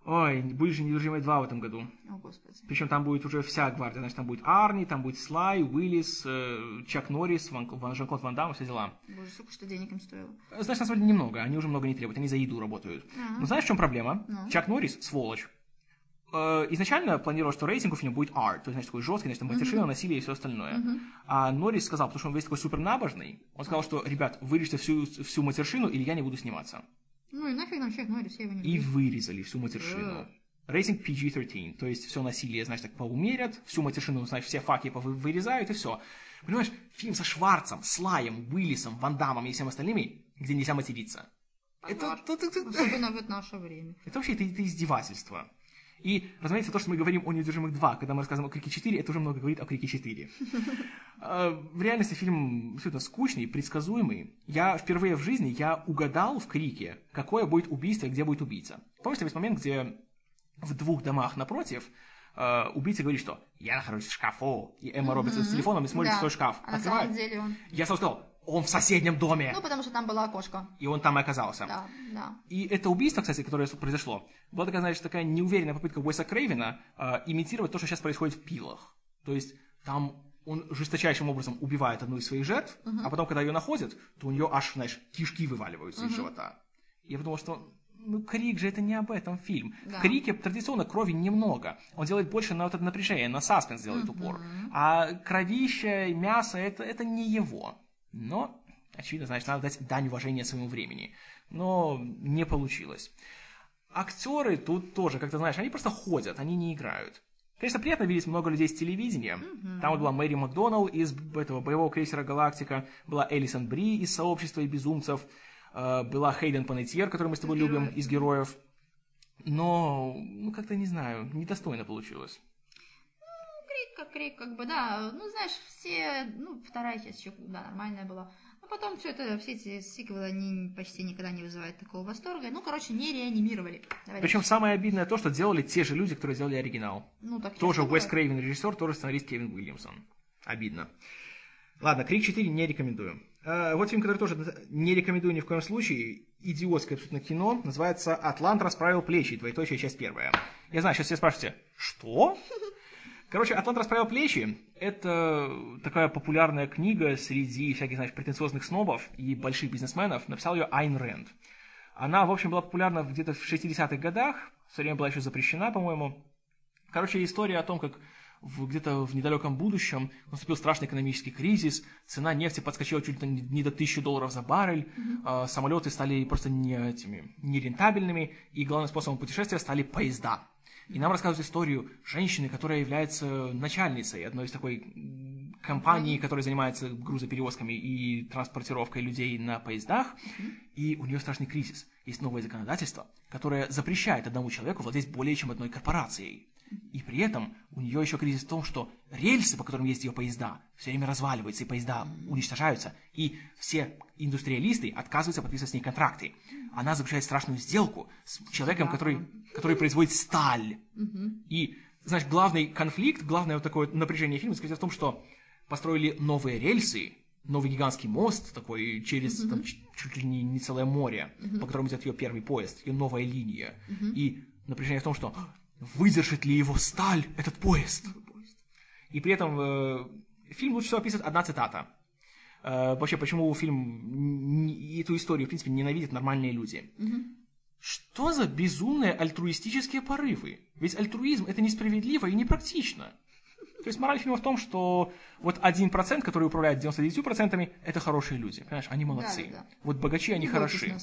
Ой, будет же «Неудержимые 2» в этом году. О, Господи. Причем там будет уже вся гвардия. Значит, там будет Арни, там будет Слай, Уиллис, э, Чак Норрис, Ван, Жан-Клод Ван Дам, все дела. Боже, сколько что денег им стоило. Знаешь, на самом деле немного. Они уже много не требуют. Они за еду работают. А-а-а. Но знаешь, в чем проблема? Ну. Чак Норрис – сволочь. Э, изначально планировал, что рейтинг у фильма будет R, то есть, значит, такой жесткий, значит, там матершина, uh-huh. насилие и все остальное. Uh-huh. А Норрис сказал, потому что он весь такой супер набожный, он сказал, что, ребят, вырежьте всю, всю матершину, или я не буду сниматься. Ну и нафиг нам человек Норрис, я его не И вырезали всю матершину. Рейтинг PG-13, то есть все насилие, значит, так поумерят, всю матершину, значит, все факи вырезают и все. Понимаешь, фильм со Шварцем, Слаем, Уиллисом, Ван Дамом и всем остальными, где нельзя материться. Это, это, это, это, Особенно в наше время. Это вообще это, это издевательство. И, разумеется, то, что мы говорим о «Неудержимых 2», когда мы рассказываем о «Крике 4», это уже много говорит о «Крике 4». А, в реальности фильм абсолютно скучный, предсказуемый. Я впервые в жизни я угадал в «Крике», какое будет убийство и где будет убийца. Помните весь момент, где в двух домах напротив Uh, убийца говорит, что я нахожусь в шкафу, и Эмма mm-hmm. Робертс с телефоном и смотрит да. в свой шкаф. А на самом деле он... Я сразу сказал, он в соседнем доме. Ну, потому что там было окошко. И он там и оказался. Да, да. И это убийство, кстати, которое произошло, была такая, знаешь, такая неуверенная попытка Уэса Крейвена э, имитировать то, что сейчас происходит в пилах. То есть там он жесточайшим образом убивает одну из своих жертв, uh-huh. а потом, когда ее находят, то у нее аж, знаешь, кишки вываливаются uh-huh. из живота. Я подумал, что ну, Крик же это не об этом фильм. Да. В Крике традиционно крови немного. Он делает больше на вот это напряжение, на саспенс делает uh-huh. упор. А кровище, мясо, это, это не его. Но, очевидно, значит, надо дать дань уважения своему времени. Но не получилось. Актеры тут тоже, как ты знаешь, они просто ходят, они не играют. Конечно, приятно видеть много людей с телевидения. Mm-hmm. Там вот была Мэри Макдоналл из этого боевого крейсера «Галактика», была Элисон Бри из «Сообщества и безумцев», э, была Хейден Панетьер, которую мы с тобой любим, из «Героев». Но, ну, как-то, не знаю, недостойно получилось. Крик как крик, как бы, да. Ну, знаешь, все, ну, вторая часть еще, да, нормальная была. А потом все это, все эти сиквелы, они почти никогда не вызывают такого восторга. Ну, короче, не реанимировали. Давай Причем дальше. самое обидное то, что делали те же люди, которые сделали оригинал. Ну, так Тоже Уэс Крейвен режиссер, тоже сценарист Кевин Уильямсон. Обидно. Ладно, Крик 4 не рекомендую. А, вот фильм, который тоже не рекомендую ни в коем случае. Идиотское абсолютно кино. Называется «Атлант расправил плечи». Двоеточие, часть первая. Я знаю, сейчас все спрашиваете, что? Короче, «Атлант расправил плечи» — это такая популярная книга среди всяких, знаешь, претенциозных снобов и больших бизнесменов. Написал ее Айн Рэнд. Она, в общем, была популярна где-то в 60-х годах, в свое время была еще запрещена, по-моему. Короче, история о том, как где-то в недалеком будущем наступил страшный экономический кризис, цена нефти подскочила чуть ли не до 1000 долларов за баррель, mm-hmm. а, самолеты стали просто не этими, нерентабельными, и главным способом путешествия стали поезда. И нам рассказывают историю женщины, которая является начальницей одной из такой компаний, которая занимается грузоперевозками и транспортировкой людей на поездах. И у нее страшный кризис. Есть новое законодательство, которое запрещает одному человеку владеть более чем одной корпорацией. И при этом у нее еще кризис в том, что рельсы, по которым ездят ее поезда, все время разваливаются, и поезда уничтожаются, и все индустриалисты отказываются подписывать с ней контракты. Она заключает страшную сделку с человеком, который, который производит сталь. И, знаешь, главный конфликт, главное вот такое напряжение фильма заключается в том, что построили новые рельсы, новый гигантский мост такой через mm-hmm. там, чуть ли не, не целое море, mm-hmm. по которому идет ее первый поезд, ее новая линия. Mm-hmm. И напряжение в том, что выдержит ли его сталь, этот поезд. И при этом э, фильм лучше всего описывает одна цитата. Э, вообще, почему фильм эту историю, в принципе, ненавидят нормальные люди. Угу. Что за безумные альтруистические порывы? Ведь альтруизм это несправедливо и непрактично. То есть мораль фильма в том, что вот один процент, который управляет 99%, это хорошие люди. Понимаешь, они молодцы. Да, да, да. Вот богачи, они ну, хороши.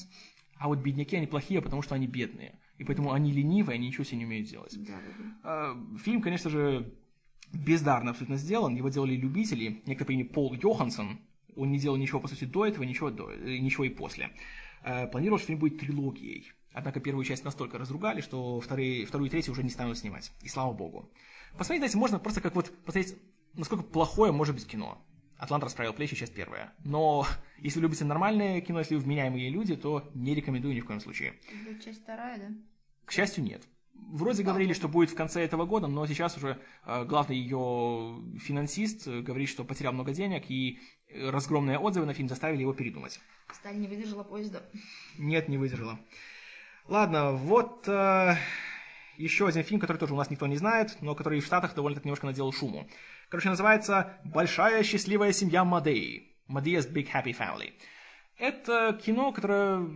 А вот бедняки, они плохие, потому что они бедные. И поэтому они ленивые, они ничего себе не умеют делать. Да, да, да. Фильм, конечно же, бездарно абсолютно сделан. Его делали любители. Некто по имени Пол Йоханссон. Он не делал ничего, по сути, до этого, ничего, до, э, ничего и после. А, планировал, что фильм будет трилогией. Однако первую часть настолько разругали, что вторые, вторую и третью уже не станут снимать. И слава богу. Посмотреть, знаете, можно просто как вот посмотреть, насколько плохое может быть кино. «Атлант расправил плечи», часть первая. Но если вы любите нормальное кино, если вы вменяемые люди, то не рекомендую ни в коем случае. Это часть вторая, да? К счастью, нет. Вроде говорили, что будет в конце этого года, но сейчас уже э, главный ее финансист э, говорит, что потерял много денег, и разгромные отзывы на фильм заставили его передумать. Сталь не выдержала поезда? Нет, не выдержала. Ладно, вот э, еще один фильм, который тоже у нас никто не знает, но который в Штатах довольно-таки немножко наделал шуму. Короче, называется «Большая счастливая семья Мадей». Madea's Big Happy Family. Это кино, которое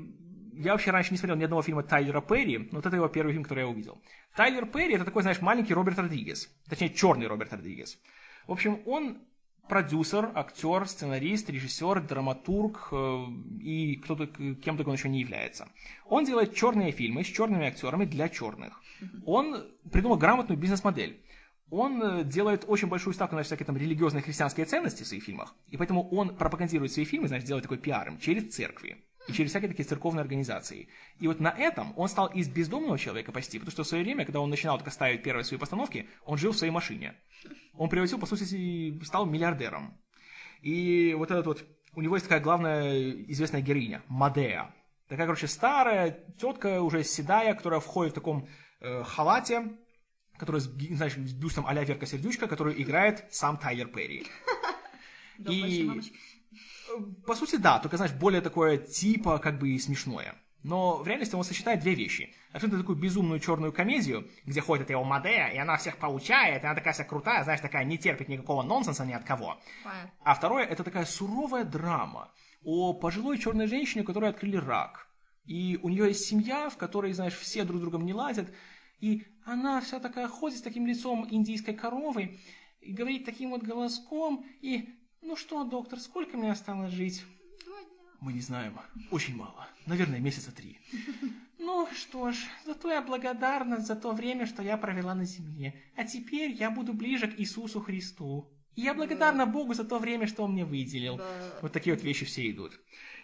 я вообще раньше не смотрел ни одного фильма Тайлера Перри, но вот это его первый фильм, который я увидел. Тайлер Перри это такой, знаешь, маленький Роберт Родригес. Точнее, черный Роберт Родригес. В общем, он продюсер, актер, сценарист, режиссер, драматург э, и кто-то, кем только он еще не является. Он делает черные фильмы с черными актерами для черных. Он придумал грамотную бизнес-модель он э, делает очень большую ставку на всякие там религиозные христианские ценности в своих фильмах, и поэтому он пропагандирует свои фильмы, значит, делает такой пиар через церкви и через всякие такие церковные организации. И вот на этом он стал из бездомного человека почти, потому что в свое время, когда он начинал только ставить первые свои постановки, он жил в своей машине. Он превратил, по сути, стал миллиардером. И вот этот вот, у него есть такая главная известная героиня, Мадея. Такая, короче, старая тетка, уже седая, которая входит в таком э, халате, который, значит, с бюстом а-ля Верка Сердючка, которую играет сам Тайлер Перри. И, по сути, да, только, знаешь, более такое типа, как бы, смешное. Но в реальности он сочетает две вещи. Абсолютно такую безумную черную комедию, где ходит его Мадея, и она всех получает, и она такая вся крутая, знаешь, такая не терпит никакого нонсенса ни от кого. А второе, это такая суровая драма о пожилой черной женщине, которой открыли рак. И у нее есть семья, в которой, знаешь, все друг с другом не ладят, и она вся такая ходит с таким лицом индийской коровы, и говорит таким вот голоском, и «Ну что, доктор, сколько мне осталось жить?» Мы не знаем. Очень мало. Наверное, месяца три. Ну, что ж, зато я благодарна за то время, что я провела на земле. А теперь я буду ближе к Иисусу Христу. И я благодарна Богу за то время, что Он мне выделил. Вот такие вот вещи все идут.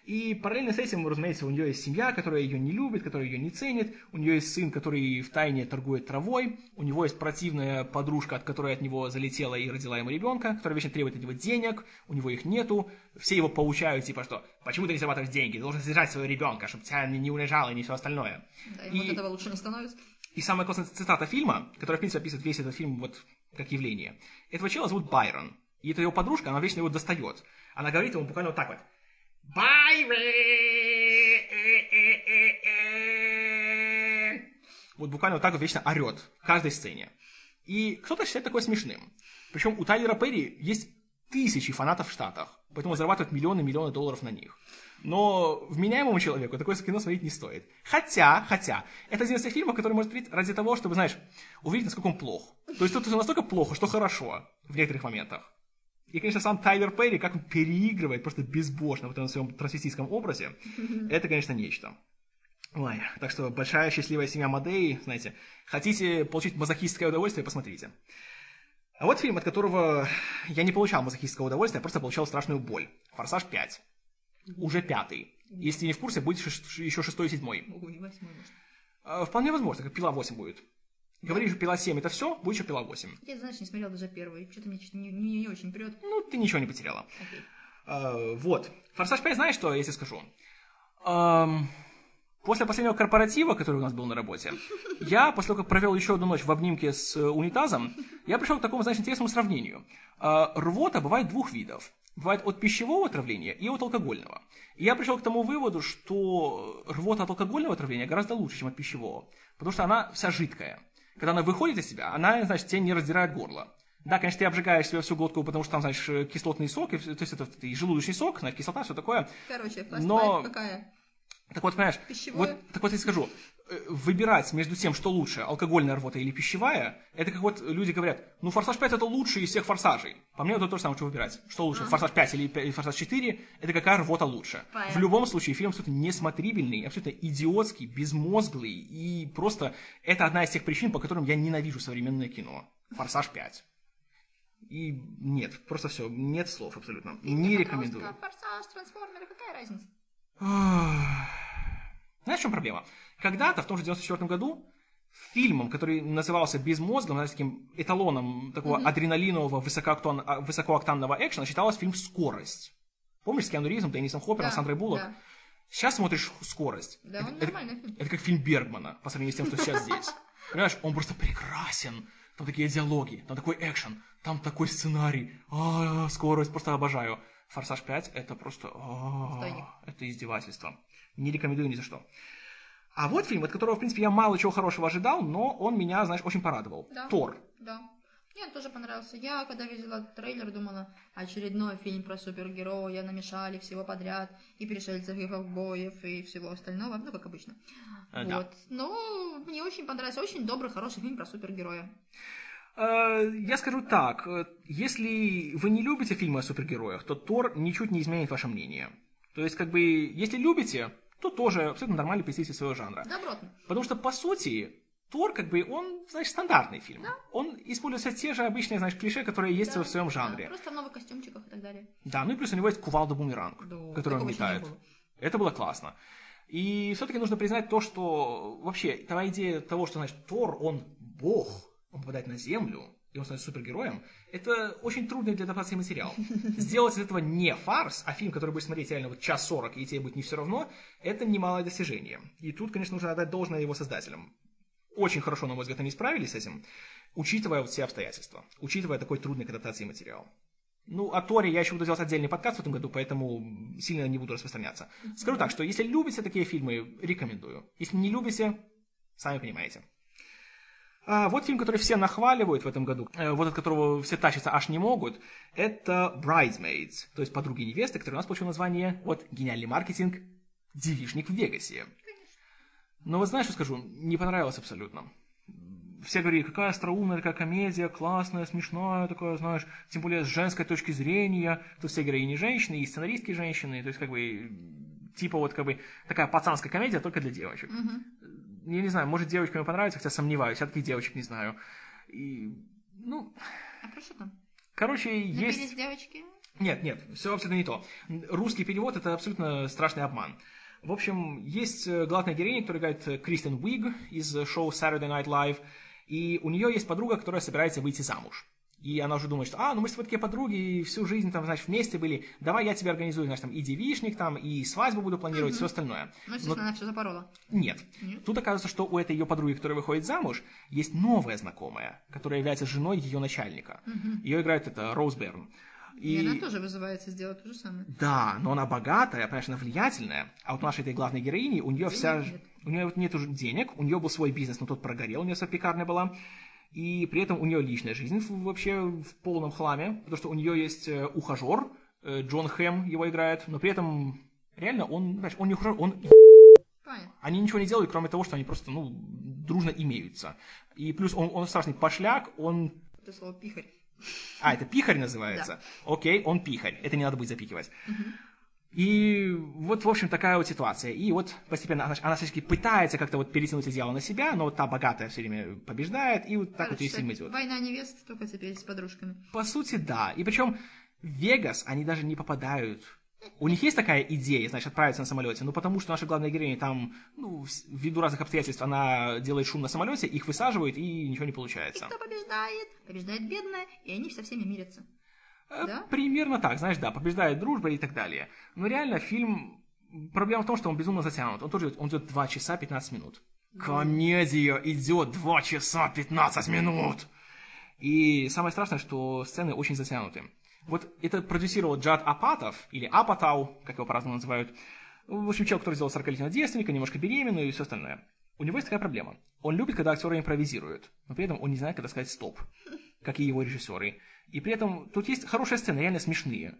И параллельно с этим, разумеется, у нее есть семья, которая ее не любит, которая ее не ценит. У нее есть сын, который в тайне торгует травой. У него есть противная подружка, от которой от него залетела и родила ему ребенка, которая вечно требует от него денег. У него их нету. Все его поучают, типа, что почему ты не зарабатываешь деньги? Ты должен содержать своего ребенка, чтобы тебя не унижало и не все остальное. Да, и, и вот этого лучше не становится. И самая классная цитата фильма, которая, в принципе, описывает весь этот фильм вот как явление. Этого чела зовут Байрон. И эта его подружка, она вечно его достает. Она говорит ему буквально вот так вот. Байрон! Вот буквально вот так вот вечно орет в каждой сцене. И кто-то считает такое смешным. Причем у Тайлера Перри есть тысячи фанатов в Штатах, поэтому он зарабатывает миллионы-миллионы долларов на них. Но вменяемому человеку такое кино смотреть не стоит. Хотя, хотя, это один из тех фильмов, который может прийти ради того, чтобы, знаешь, увидеть, насколько он плох. То есть тут настолько плохо, что хорошо в некоторых моментах. И, конечно, сам Тайлер Перри, как он переигрывает просто безбожно в этом своем трансвеститском образе, это, конечно, нечто. Ой, так что большая счастливая семья Мадей, знаете, хотите получить мазохистское удовольствие, посмотрите. А вот фильм, от которого я не получал мазохистского удовольствия, я просто получал страшную боль. «Форсаж 5». Уже пятый. Если не в курсе, будет еще шестой и седьмой. Ого, не восьмой, может. А, вполне возможно, как «Пила 8» будет. Говоришь, что пила 7 это все, будет еще пила 8. Я, знаешь, не смотрел даже первый. Что-то мне не, не, не очень прет. Ну, ты ничего не потеряла. Окей. А, вот. Форсаж 5, знаешь, что, если скажу? Ам, после последнего корпоратива, который у нас был на работе, я, после того, как провел еще одну ночь в обнимке с э, унитазом, я пришел к такому, знаешь, интересному сравнению. А, рвота бывает двух видов. Бывает от пищевого отравления и от алкогольного. И я пришел к тому выводу, что рвота от алкогольного отравления гораздо лучше, чем от пищевого. Потому что она вся жидкая когда она выходит из тебя, она, значит, тебе не раздирает горло. Да, конечно, ты обжигаешь себе всю глотку, потому что там, знаешь, кислотный сок, и, то есть это и желудочный сок, знаешь, кислота, все такое. Короче, но... какая? Так вот, понимаешь, вот, так вот я скажу, э, выбирать между тем, что лучше, алкогольная рвота или пищевая, это как вот люди говорят, ну, «Форсаж 5» это лучший из всех «Форсажей». По мне, это то же самое, что выбирать. Что лучше, «Форсаж 5» или «Форсаж 4», это какая рвота лучше. Понятно. В любом случае, фильм абсолютно несмотрибельный, абсолютно идиотский, безмозглый, и просто это одна из тех причин, по которым я ненавижу современное кино. «Форсаж 5». И нет, просто все, нет слов абсолютно. Не рекомендую. Форсаж, трансформеры, какая разница? Знаешь, в чем проблема? Когда-то, в том же 94 году, фильмом, который назывался «Безмозглым», знаете, таким эталоном такого mm-hmm. адреналинового высокоактон, а, высокоактанного экшена, считалась фильм «Скорость». Помнишь, с Киану Ривзом, Деннисом Хоппером, да, Сандрой Буллок? Да. Сейчас смотришь «Скорость». Да, это, он это, фильм. Это как фильм Бергмана, по сравнению с тем, что сейчас здесь. Понимаешь, он просто прекрасен. Там такие диалоги, там такой экшен, там такой сценарий. А, скорость, просто обожаю. «Форсаж 5» это просто... а. Это издевательство. Не рекомендую ни за что. А вот фильм, от которого, в принципе, я мало чего хорошего ожидал, но он меня, знаешь, очень порадовал. Да. Тор. Да. Мне тоже понравился. Я, когда видела трейлер, думала, очередной фильм про супергероя, намешали всего подряд, и пришельцев, и ковбоев, и всего остального, ну, как обычно. Да. вот. Но мне очень понравился, очень добрый, хороший фильм про супергероя. Э, Я скажу так, э, если вы не любите фильмы о супергероях, то Тор ничуть не изменит ваше мнение. То есть, как бы, если любите, то тоже абсолютно нормальный представитель своего жанра. Добротно. Потому что, по сути, Тор, как бы, он, знаешь, стандартный фильм. Да. Он использует те же обычные, знаешь, клише, которые есть Да, в своем да, жанре. просто в новых костюмчиках и так далее. Да, ну и плюс у него есть кувалда-бумеранг, Да, который он метает. было. Это было классно. И все-таки нужно признать то, что вообще, та идея того, что, значит, Тор, он бог, он попадает на землю, и он становится супергероем, это очень трудный для адаптации материал. Сделать из этого не фарс, а фильм, который будет смотреть реально вот час сорок, и тебе будет не все равно, это немалое достижение. И тут, конечно, нужно отдать должное его создателям. Очень хорошо, на мой взгляд, они справились с этим, учитывая вот все обстоятельства, учитывая такой трудный к адаптации материал. Ну, о Торе я еще буду делать отдельный подкаст в этом году, поэтому сильно не буду распространяться. Скажу так, что если любите такие фильмы, рекомендую. Если не любите, сами понимаете. А, вот фильм, который все нахваливают в этом году, э, вот от которого все тащатся аж не могут, это Bridesmaids, то есть подруги невесты, который у нас получил название, вот, гениальный маркетинг, девишник в Вегасе. Но вот знаешь, что скажу, не понравилось абсолютно. Все говорили, какая остроумная такая комедия, классная, смешная такая, знаешь, тем более с женской точки зрения. Тут все героини женщины, и сценаристки женщины, то есть как бы типа вот как бы такая пацанская комедия только для девочек. Я не знаю, может, девочкам понравится, хотя сомневаюсь, я таких девочек не знаю. И, ну, А про что там? короче, Набились есть... девочки? Нет, нет, все абсолютно не то. Русский перевод это абсолютно страшный обман. В общем, есть э, главная героиня, которая играет э, Кристен Уиг из шоу Saturday Night Live, и у нее есть подруга, которая собирается выйти замуж. И она уже думает, что, а, ну мы с тобой такие подруги, и всю жизнь там, значит, вместе были, давай я тебе организую, значит, там, и девишник там, и свадьбу буду планировать, все остальное. Ну, естественно, она все запорола. Нет. Нет? Тут оказывается, что у этой ее подруги, которая выходит замуж, есть новая знакомая, которая является женой ее начальника. Ее играет это Роуз Берн. И... она тоже вызывается сделать то же самое. Да, но она богатая, понимаешь, она влиятельная. А вот у нашей этой главной героини, у нее вся... нет. У нее вот нет уже денег, у нее был свой бизнес, но тот прогорел, у нее своя пекарня была. И при этом у нее личная жизнь вообще в полном хламе, потому что у нее есть э, ухажер, э, Джон Хэм его играет, но при этом реально он, знаешь, он не ухажер, он Понятно. они ничего не делают, кроме того, что они просто, ну, дружно имеются. И плюс он, он страшный пошляк, он... Это слово пихарь. А, это пихарь называется? Окей, он пихарь. Это не надо будет запикивать. И вот, в общем, такая вот ситуация. И вот постепенно она, она все-таки пытается как-то вот перетянуть одеяло на себя, но вот та богатая все время побеждает, и вот так вот Короче, весь фильм идет. Война невест, только теперь с подружками. По сути, да. И причем в Вегас они даже не попадают. У них есть такая идея, значит, отправиться на самолете, но потому что наша главная героиня там, ну, ввиду разных обстоятельств, она делает шум на самолете, их высаживают, и ничего не И получается. кто побеждает? Побеждает бедная, и они со всеми мирятся. Да? Примерно так, знаешь, да, побеждает дружба и так далее. Но реально фильм... Проблема в том, что он безумно затянут. Он тоже идет- он идет 2 часа 15 минут. Комедия идет 2 часа 15 минут! И самое страшное, что сцены очень затянуты. Вот это продюсировал Джад Апатов, или Апатау, как его по-разному называют. В общем, человек, который сделал 40-летнего девственника, немножко беременную и все остальное. У него есть такая проблема. Он любит, когда актеры импровизируют, но при этом он не знает, когда сказать «стоп», как и его режиссеры. И при этом тут есть хорошие сцены, реально смешные.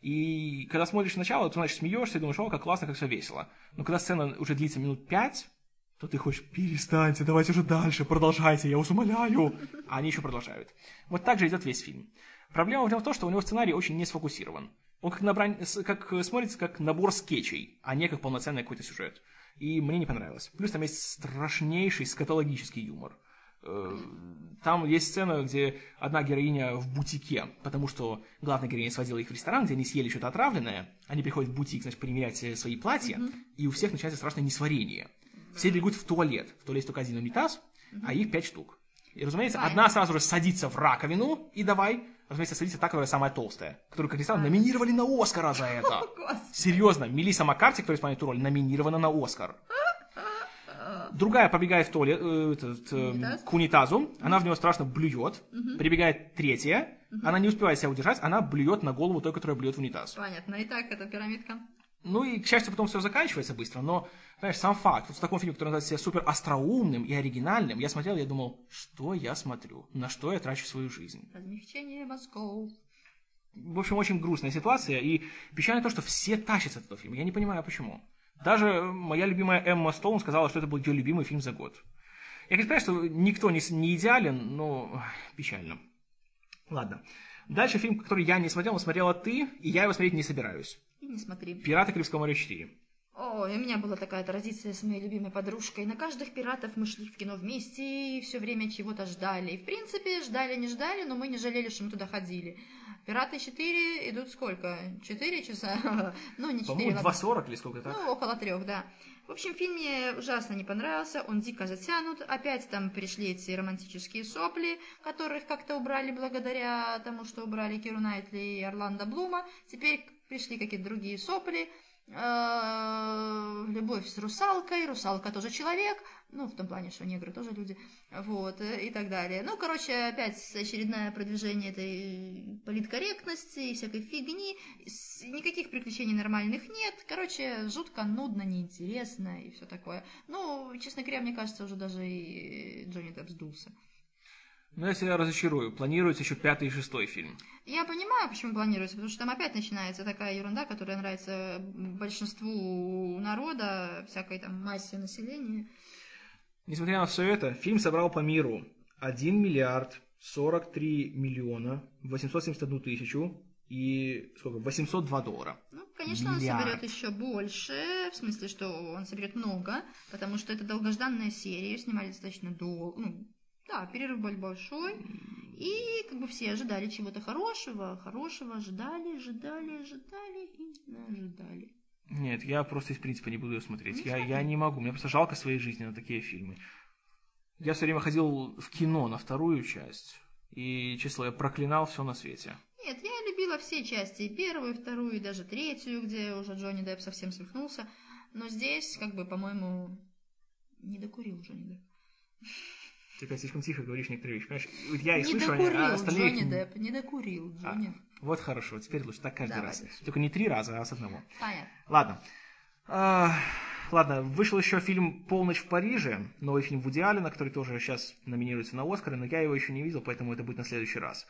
И когда смотришь сначала, то, значит, смеешься и думаешь, о, как классно, как все весело. Но когда сцена уже длится минут пять, то ты хочешь, перестаньте, давайте уже дальше, продолжайте, я вас умоляю. А они еще продолжают. Вот так же идет весь фильм. Проблема в том, что у него сценарий очень не сфокусирован. Он как, с- как э, смотрится как набор скетчей, а не как полноценный какой-то сюжет. И мне не понравилось. Плюс там есть страшнейший скатологический юмор. Э, Там есть сцена, где одна героиня в бутике, потому что главная героиня сводила их в ресторан, где они съели что-то отравленное. Они приходят в бутик, значит, примерять э, свои платья, и у всех начинается страшное несварение. Все бегут в туалет. В туалете только один унитаз, а их пять штук. И, разумеется, Понятно. одна сразу же садится в раковину и давай, разумеется, садится та, которая самая толстая, которую, как ни странно, номинировали на Оскара за это. Серьезно, Мелисса Маккарти, которая исполняет эту роль, номинирована на Оскар. Другая побегает в туалет, э, этот, э, Унитаз? к унитазу, она в него страшно блюет. Прибегает третья, она не успевает себя удержать, она блюет на голову той, которая блюет в унитаз. Понятно. Итак, это пирамидка. Ну и, к счастью, потом все заканчивается быстро, но, знаешь, сам факт, вот в таком фильме, который называется себя супер остроумным и оригинальным, я смотрел, я думал, что я смотрю, на что я трачу свою жизнь. Размягчение мозгов. В общем, очень грустная ситуация, и печально то, что все тащатся от этого фильма. Я не понимаю, почему. Даже моя любимая Эмма Стоун сказала, что это был ее любимый фильм за год. Я, конечно, понимаю, что никто не, не идеален, но печально. Ладно. Дальше фильм, который я не смотрел, но смотрела ты, и я его смотреть не собираюсь. И не смотри. «Пираты Карибского моря 4». Ой, у меня была такая традиция с моей любимой подружкой. На каждых пиратов мы шли в кино вместе и все время чего-то ждали. И, в принципе, ждали, не ждали, но мы не жалели, что мы туда ходили. Пираты 4 идут сколько? 4 часа? Ну, не 4, По-моему, ладно. 2.40 или сколько так. Ну, около трех, да. В общем, фильм мне ужасно не понравился, он дико затянут. Опять там пришли эти романтические сопли, которых как-то убрали благодаря тому, что убрали Киру Найтли и Орландо Блума. Теперь пришли какие-то другие сопли. Э, Любовь с русалкой, русалка тоже человек, ну, в том плане, что негры тоже люди, вот, э, и так далее. Ну, короче, опять очередное продвижение этой политкорректности и всякой фигни, никаких приключений нормальных нет, короче, жутко, нудно, неинтересно и все такое. Ну, честно говоря, мне кажется, уже даже и Джонни Депп сдулся. Но я себя разочарую. Планируется еще пятый и шестой фильм. Я понимаю, почему планируется, потому что там опять начинается такая ерунда, которая нравится большинству народа, всякой там массе населения. Несмотря на все это, фильм собрал по миру 1 миллиард 43 миллиона 871 тысячу и сколько? 802 доллара. Ну, конечно, Миллиард. он соберет еще больше, в смысле, что он соберет много, потому что это долгожданная серия, ее снимали достаточно долго, ну, да, перерыв был большой, и как бы все ожидали чего-то хорошего, хорошего, ожидали, ожидали, ожидали и не ожидали. Нет, я просто из принципа не буду ее смотреть. Не Я, я не могу. Мне просто жалко своей жизни на такие фильмы. Я все время ходил в кино на вторую часть. И, честно, я проклинал все на свете. Нет, я любила все части, и первую, и вторую, и даже третью, где уже Джонни Депп совсем свихнулся, но здесь, как бы, по-моему, не докурил Джонни Депп. Ты опять слишком тихо говоришь некоторые вещи. Понимаешь, вот я их не слышу, они- докурил а остальные... Джонни Депп, не докурил А, Джонни. Вот хорошо, теперь лучше так каждый Давай раз. дальше. Только не три раза, а с одного. Понятно. Ладно. А, ладно, вышел еще фильм «Полночь в Париже», новый фильм Вуди Аллена, который тоже сейчас номинируется на Оскары, но я его еще не видел, поэтому это будет на следующий раз.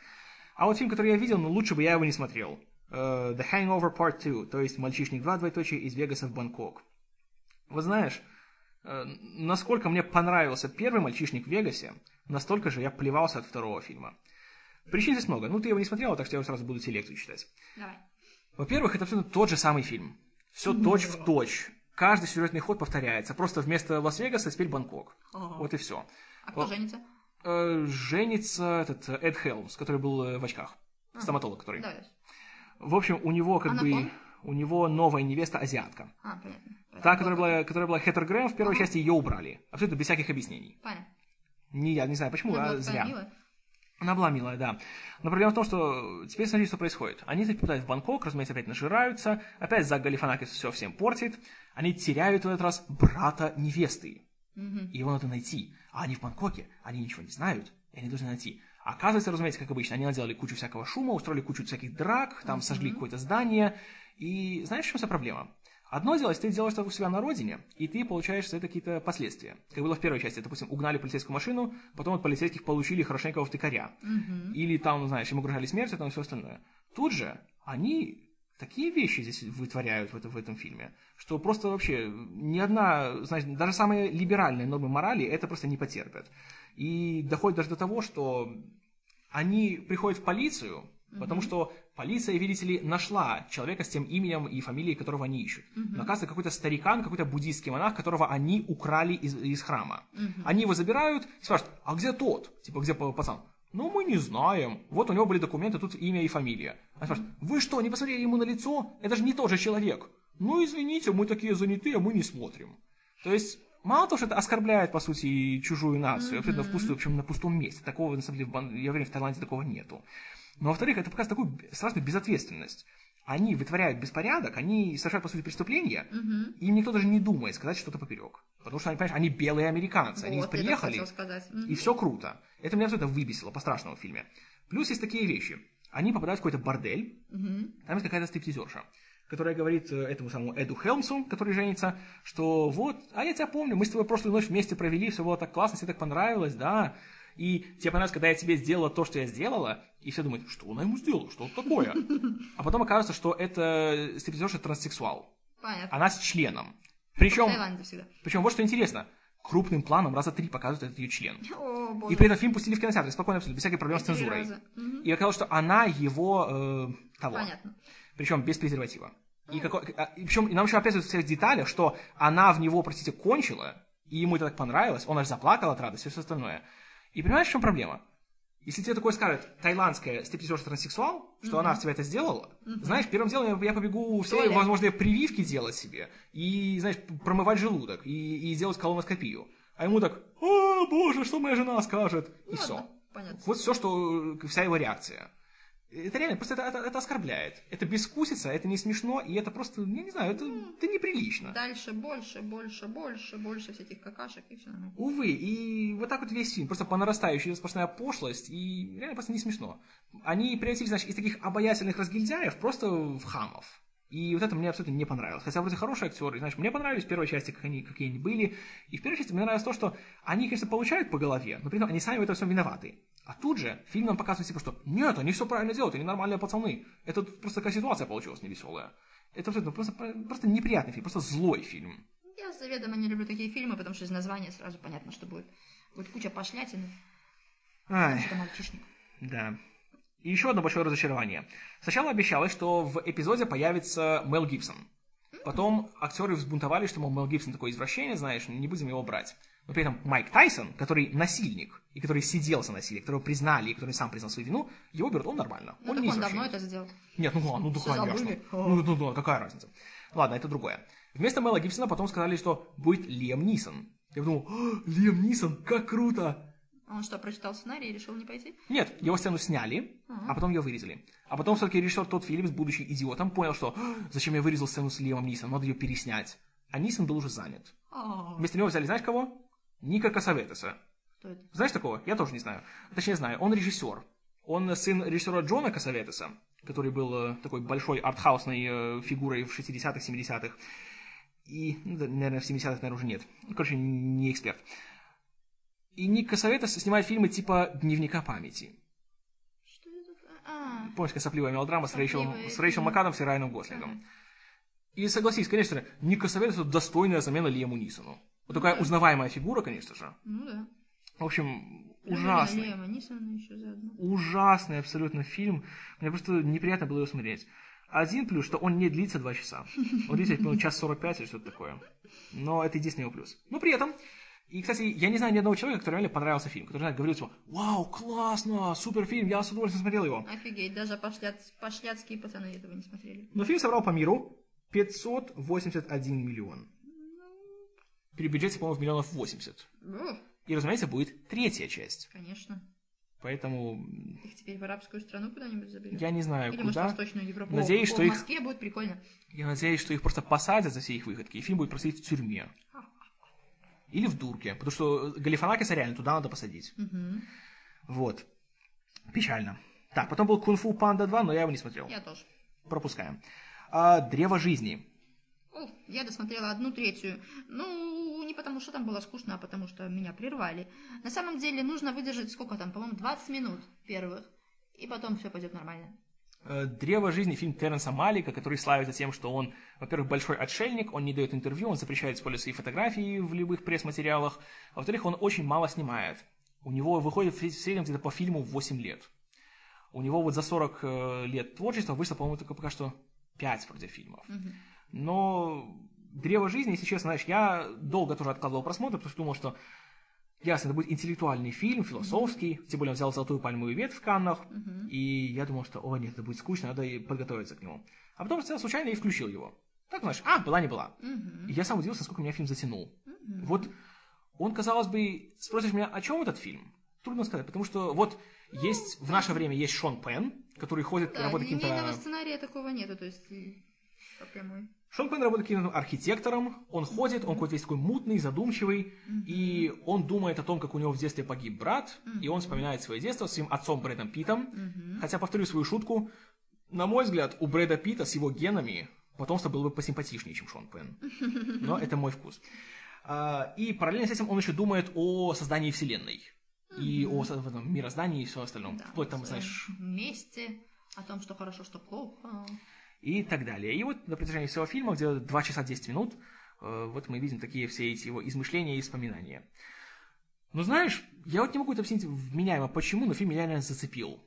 А вот фильм, который я видел, но лучше бы я его не смотрел. Э, The Hangover Part 2, то есть «Мальчишник 2. Двоеточие из Вегаса в Бангкок». Вот знаешь, э, насколько мне понравился первый «Мальчишник в Вегасе», настолько же я плевался от второго фильма. Причин здесь много. Ну, ты его не смотрел, так что я сразу буду тебе лекцию читать. Давай. Во-первых, это абсолютно тот же самый фильм. Все точь в точь. Каждый сюжетный ход повторяется. Просто вместо Лас-Вегаса теперь Бангкок. Ага. Вот и все. А кто женится? женится этот э, Эд Хелмс, который был э, в очках. Стоматолог, который. Давай. В общем, у него как А на бы... ком? У него новая невеста азиатка. А, понятно. Та, которая была, которая была Хеттер Грэм, в первой Ага. части ее убрали. Абсолютно без всяких объяснений. Понятно. Не, я не знаю почему, Она а зря. милая. Она была милая, да. Но проблема в том, что теперь смотри, что происходит. Они попадают в Бангкок, разумеется, опять нажираются, опять Зак Галифанакис все всем портит. Они теряют в этот раз брата невесты. И его надо найти. А они в Бангкоке, они ничего не знают, и они должны найти. Оказывается, разумеется, как обычно, они наделали кучу всякого шума, устроили кучу всяких драк, там сожгли какое-то здание. И знаешь, в чем вся проблема? Одно дело, если ты делаешь это у себя на родине, и ты получаешь за это какие-то последствия. Как было в первой части, допустим, угнали полицейскую машину, потом от полицейских получили хорошенького втыкаря. Или там, знаешь, им угрожали смертью, там и все остальное. Тут же они такие вещи здесь вытворяют в, это- в этом фильме, что просто вообще ни одна, знаешь, даже самые либеральные нормы морали это просто не потерпят. И доходит даже до того, что они приходят в полицию, потому что полиция, видите ли, нашла человека с тем именем и фамилией, которого они ищут. Но оказывается, какой-то старикан, какой-то буддийский монах, которого они украли из, из храма. Они его забирают и спрашивают, а где тот? Типа, где па- пацан? Ну, мы не знаем. Вот у него были документы, тут имя и фамилия. Они спрашивают, вы что, не посмотрели ему на лицо? Это же не тот же человек. Ну, извините, мы такие занятые, мы не смотрим. То есть, мало того, что это оскорбляет, по сути, чужую нацию, абсолютно впустую, причем на пустом месте. Такого, на самом деле, в, Бан- я уверен, в Таиланде такого нету. Но, во-вторых, это показывает такую страшную безответственность. Они вытворяют беспорядок, они совершают, по сути, преступления, и им никто даже не думает сказать что-то поперек. Потому что, они, понимаешь, они белые американцы, они Вот, так приехали, и все круто. Это меня абсолютно выбесило по-страшному в фильме. Плюс есть такие вещи. Они попадают в какой-то бордель, там есть какая-то стриптизерша, которая говорит э, этому самому Эду Хелмсу, который женится, что вот, а я тебя помню, мы с тобой прошлую ночь вместе провели, все было так классно, тебе так понравилось, да. И тебе понравилось, когда я тебе сделала то, что я сделала, и все думают, что она ему сделала, что это такое? А потом оказывается, что это стриптизерша транссексуал. Понятно. Она с членом. Причем, причем вот что интересно, крупным планом раза три показывают этот ее член. О, боже. И при этом фильм пустили в кинотеатр, спокойно абсолютно, без всяких проблем с цензурой. Мгм. И оказалось, что она его э, того. Понятно. Причем без презерватива. И, како- а, и причем и нам еще описывают в всех деталях, что она в него, простите, кончила, и ему это так понравилось, он аж заплакал от радости и все остальное. И понимаешь, в чем проблема? Если тебе такое скажет тайландская стриптизерша транссексуал, что она в тебя это сделала, знаешь, первым делом я, побегу все Туалет. возможные прививки делать себе, и, знаешь, промывать желудок, и, и делать колоноскопию. А ему так, о, боже, что моя жена скажет, и Ну, все. ладно, понятно. Вот все, что э, вся его реакция. Это реально, просто это, это, это оскорбляет. Это бескусица, это не смешно, и это просто, я не знаю, это, это неприлично. Дальше больше, больше, больше, больше всяких какашек и все. Увы, и вот так вот весь фильм, просто по нарастающей сплошная пошлость, и реально просто не смешно. Они превратились, значит, из таких обаятельных разгильдяев просто в хамов. И вот это мне абсолютно не понравилось. Хотя вроде хорошие актеры, знаешь, мне понравились в первой части, как они, какие они были. И в первой части мне нравилось то, что они, конечно, получают по голове, но при этом они сами в этом всем виноваты. А тут же фильм нам показывает, типа, что нет, они все правильно делают, они нормальные пацаны. Это просто такая ситуация получилась невеселая. Это абсолютно просто, просто неприятный фильм, просто злой фильм. Я заведомо не люблю такие фильмы, потому что из названия сразу понятно, что будет. Будет куча пошлятины. Ай, Это мальчишник. да. И еще одно большое разочарование. Сначала обещалось, что в эпизоде появится Мел Гибсон. Потом актеры взбунтовались, что, мол, Мел Гибсон такой извращение, знаешь, не будем его брать. Но при этом Майк Тайсон, который насильник, и который сидел за насилие, которого признали, и который сам признал свою вину, его берут, он нормально. Ну, он так не он давно это сделал. Нет, ну, ладно, ну да, конечно. Ну, ну, ну, какая разница. Ладно, это другое. Вместо Мэла Гибсона потом сказали, что будет Лиам Нисон. Я подумал, «А, Лиам Нисон, как круто! Он что, прочитал сценарий и решил не пойти? Нет, его сцену сняли, а потом ее вырезали. А потом все-таки режиссер Тодд Филлипс, будучи идиотом, понял, что «А, зачем я вырезал сцену с Лиамом Нисоном, надо ее переснять. А Нисон был уже занят. А, Вместо него взяли, знаешь кого? Ника Касаветеса. Кто это? Знаешь такого? Я тоже не знаю. Точнее, знаю. Он режиссер. Он сын режиссера Джона Касаветеса, который был э, такой большой артхаусной э, фигурой в 60-х, 70-х. И, ну, наверное, в 70-х, наверное, уже нет. Короче, не эксперт. И Ник Касаветес снимает фильмы типа «Дневника памяти». Что это? А, Помнишь, сопливая мелодрама Сопливая, с Рэйчел мгм. МакАдамс и Райаном Гослингом. И согласись, конечно же, Ник Касаветес это достойная замена Лиаму Нисону. Вот такая узнаваемая фигура, конечно же. ну да. В общем, Ну, ужасный. Лема Нисона еще заодно. ужасный абсолютно фильм. Мне просто неприятно было его смотреть. Один плюс, что он не длится два часа. Он длится, по час 45 или что-то такое. Но это единственный его плюс. Но при этом, и, кстати, я не знаю ни одного человека, который реально понравился фильм, который, знаешь, говорил, типа, вау, классно, супер фильм, я с удовольствием смотрел его. Офигеть, даже пошляц- пошляцкие пацаны этого не смотрели. Но фильм собрал по миру 581 миллион. При бюджете, по-моему, в миллионов 80. О, И, разумеется, будет третья часть. конечно. Поэтому Их теперь в арабскую страну куда-нибудь заберут? я не знаю, Или, может, в куда. Восточную Европу. Надеюсь, О, что в их- Москве будет прикольно. Я надеюсь, что их просто посадят за все их выходки, и фильм будет просидеть в тюрьме. Или в дурке, потому что Галифанакиса реально туда надо посадить. Мгм. Вот. Печально. Так, потом был Кунг-фу Панда 2, но я его не смотрел. Я тоже. Пропускаем. А, Древо жизни. О, я досмотрела одну третью. Ну, не потому что там было скучно, а потому что меня прервали. На самом деле нужно выдержать сколько там, по-моему, 20 минут первых. И потом все пойдет нормально. Э, Древо жизни фильм Терренса Малика, который славится тем, что он, во-первых, большой отшельник, он не дает интервью, он запрещает использовать свои фотографии в любых пресс-материалах. А во-вторых, он очень мало снимает. У него выходит в среднем где-то по фильму в 8 лет. У него вот за 40 э, лет творчества вышло, по-моему, только пока что 5 вроде фильмов. Но Древо жизни, если честно, знаешь, я долго тоже откладывал просмотр, потому что думал, что ясно, это будет интеллектуальный фильм, философский, тем более он взял золотую пальмовую ветвь в Каннах, и я думал, что, о, нет, это будет скучно, надо подготовиться к нему. А потом совершенно случайно и включил его. Так, знаешь, а, была не была. И я сам удивился, насколько меня фильм затянул. Вот он, казалось бы, спросишь меня, о чем этот фильм? Трудно сказать, потому что вот есть, в наше время есть Шон Пен, который ходит, Да, работает каким-то... сценария такого нету, то есть по прямой. Шон Пен работает каким-то архитектором, он ходит, он какой-то весь такой мутный, задумчивый, и он думает о том, как у него в детстве погиб брат, и он вспоминает свое детство с своим отцом Брэдом Питом. Хотя, повторю свою шутку, на мой взгляд, у Брэда Питта с его генами потомство было бы посимпатичнее, чем Шон Пен. Но это мой вкус. А, И параллельно с этим он еще думает о создании Вселенной. И о этом мироздании и все остальном. Да, Вплоть там, знаешь, своем месте, о том, что хорошо, что плохо. И так далее. И вот на протяжении всего фильма, где 2 часа 10 минут, э, вот мы видим такие все эти его измышления и воспоминания. Но знаешь, я вот не могу это объяснить вменяемо, почему, но фильм меня реально зацепил.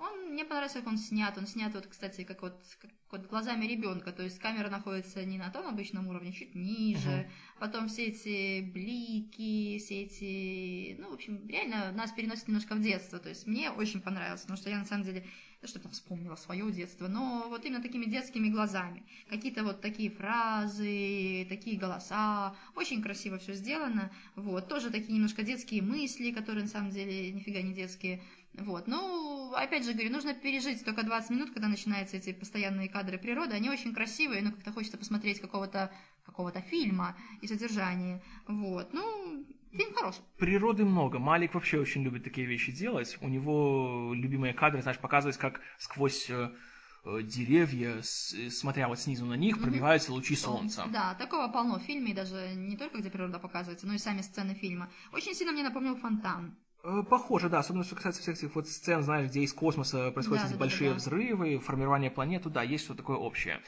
Он, мне понравился, как он снят. Он снят, вот, кстати, как вот, как вот глазами ребенка. То есть камера находится не на том обычном уровне, чуть ниже. Потом все эти блики, все эти... Ну, в общем, реально нас переносит немножко в детство. То есть мне очень понравилось, потому что я на самом деле да что там вспомнила свое детство, но вот именно такими детскими глазами. Какие-то вот такие фразы, такие голоса. Очень красиво все сделано. Вот. Тоже такие немножко детские мысли, которые на самом деле нифига не детские. Вот. Ну, опять же говорю, нужно пережить только 20 минут, когда начинаются эти постоянные кадры природы. Они очень красивые, но как-то хочется посмотреть какого-то какого-то фильма и содержания. Вот. Ну, фильм хороший. Природы много. Малик вообще очень любит такие вещи делать. У него любимые кадры, знаешь, показывать, как сквозь э, э, деревья, э, смотря вот снизу на них, пробиваются лучи солнца. Да, такого полно в фильме, и даже не только где природа показывается, но и сами сцены фильма. Очень сильно мне напомнил фонтан. Похоже, да, особенно что касается всех этих вот сцен, знаешь, где из космоса происходят да, да, большие да. взрывы, формирование планеты, да, есть что-то такое общее.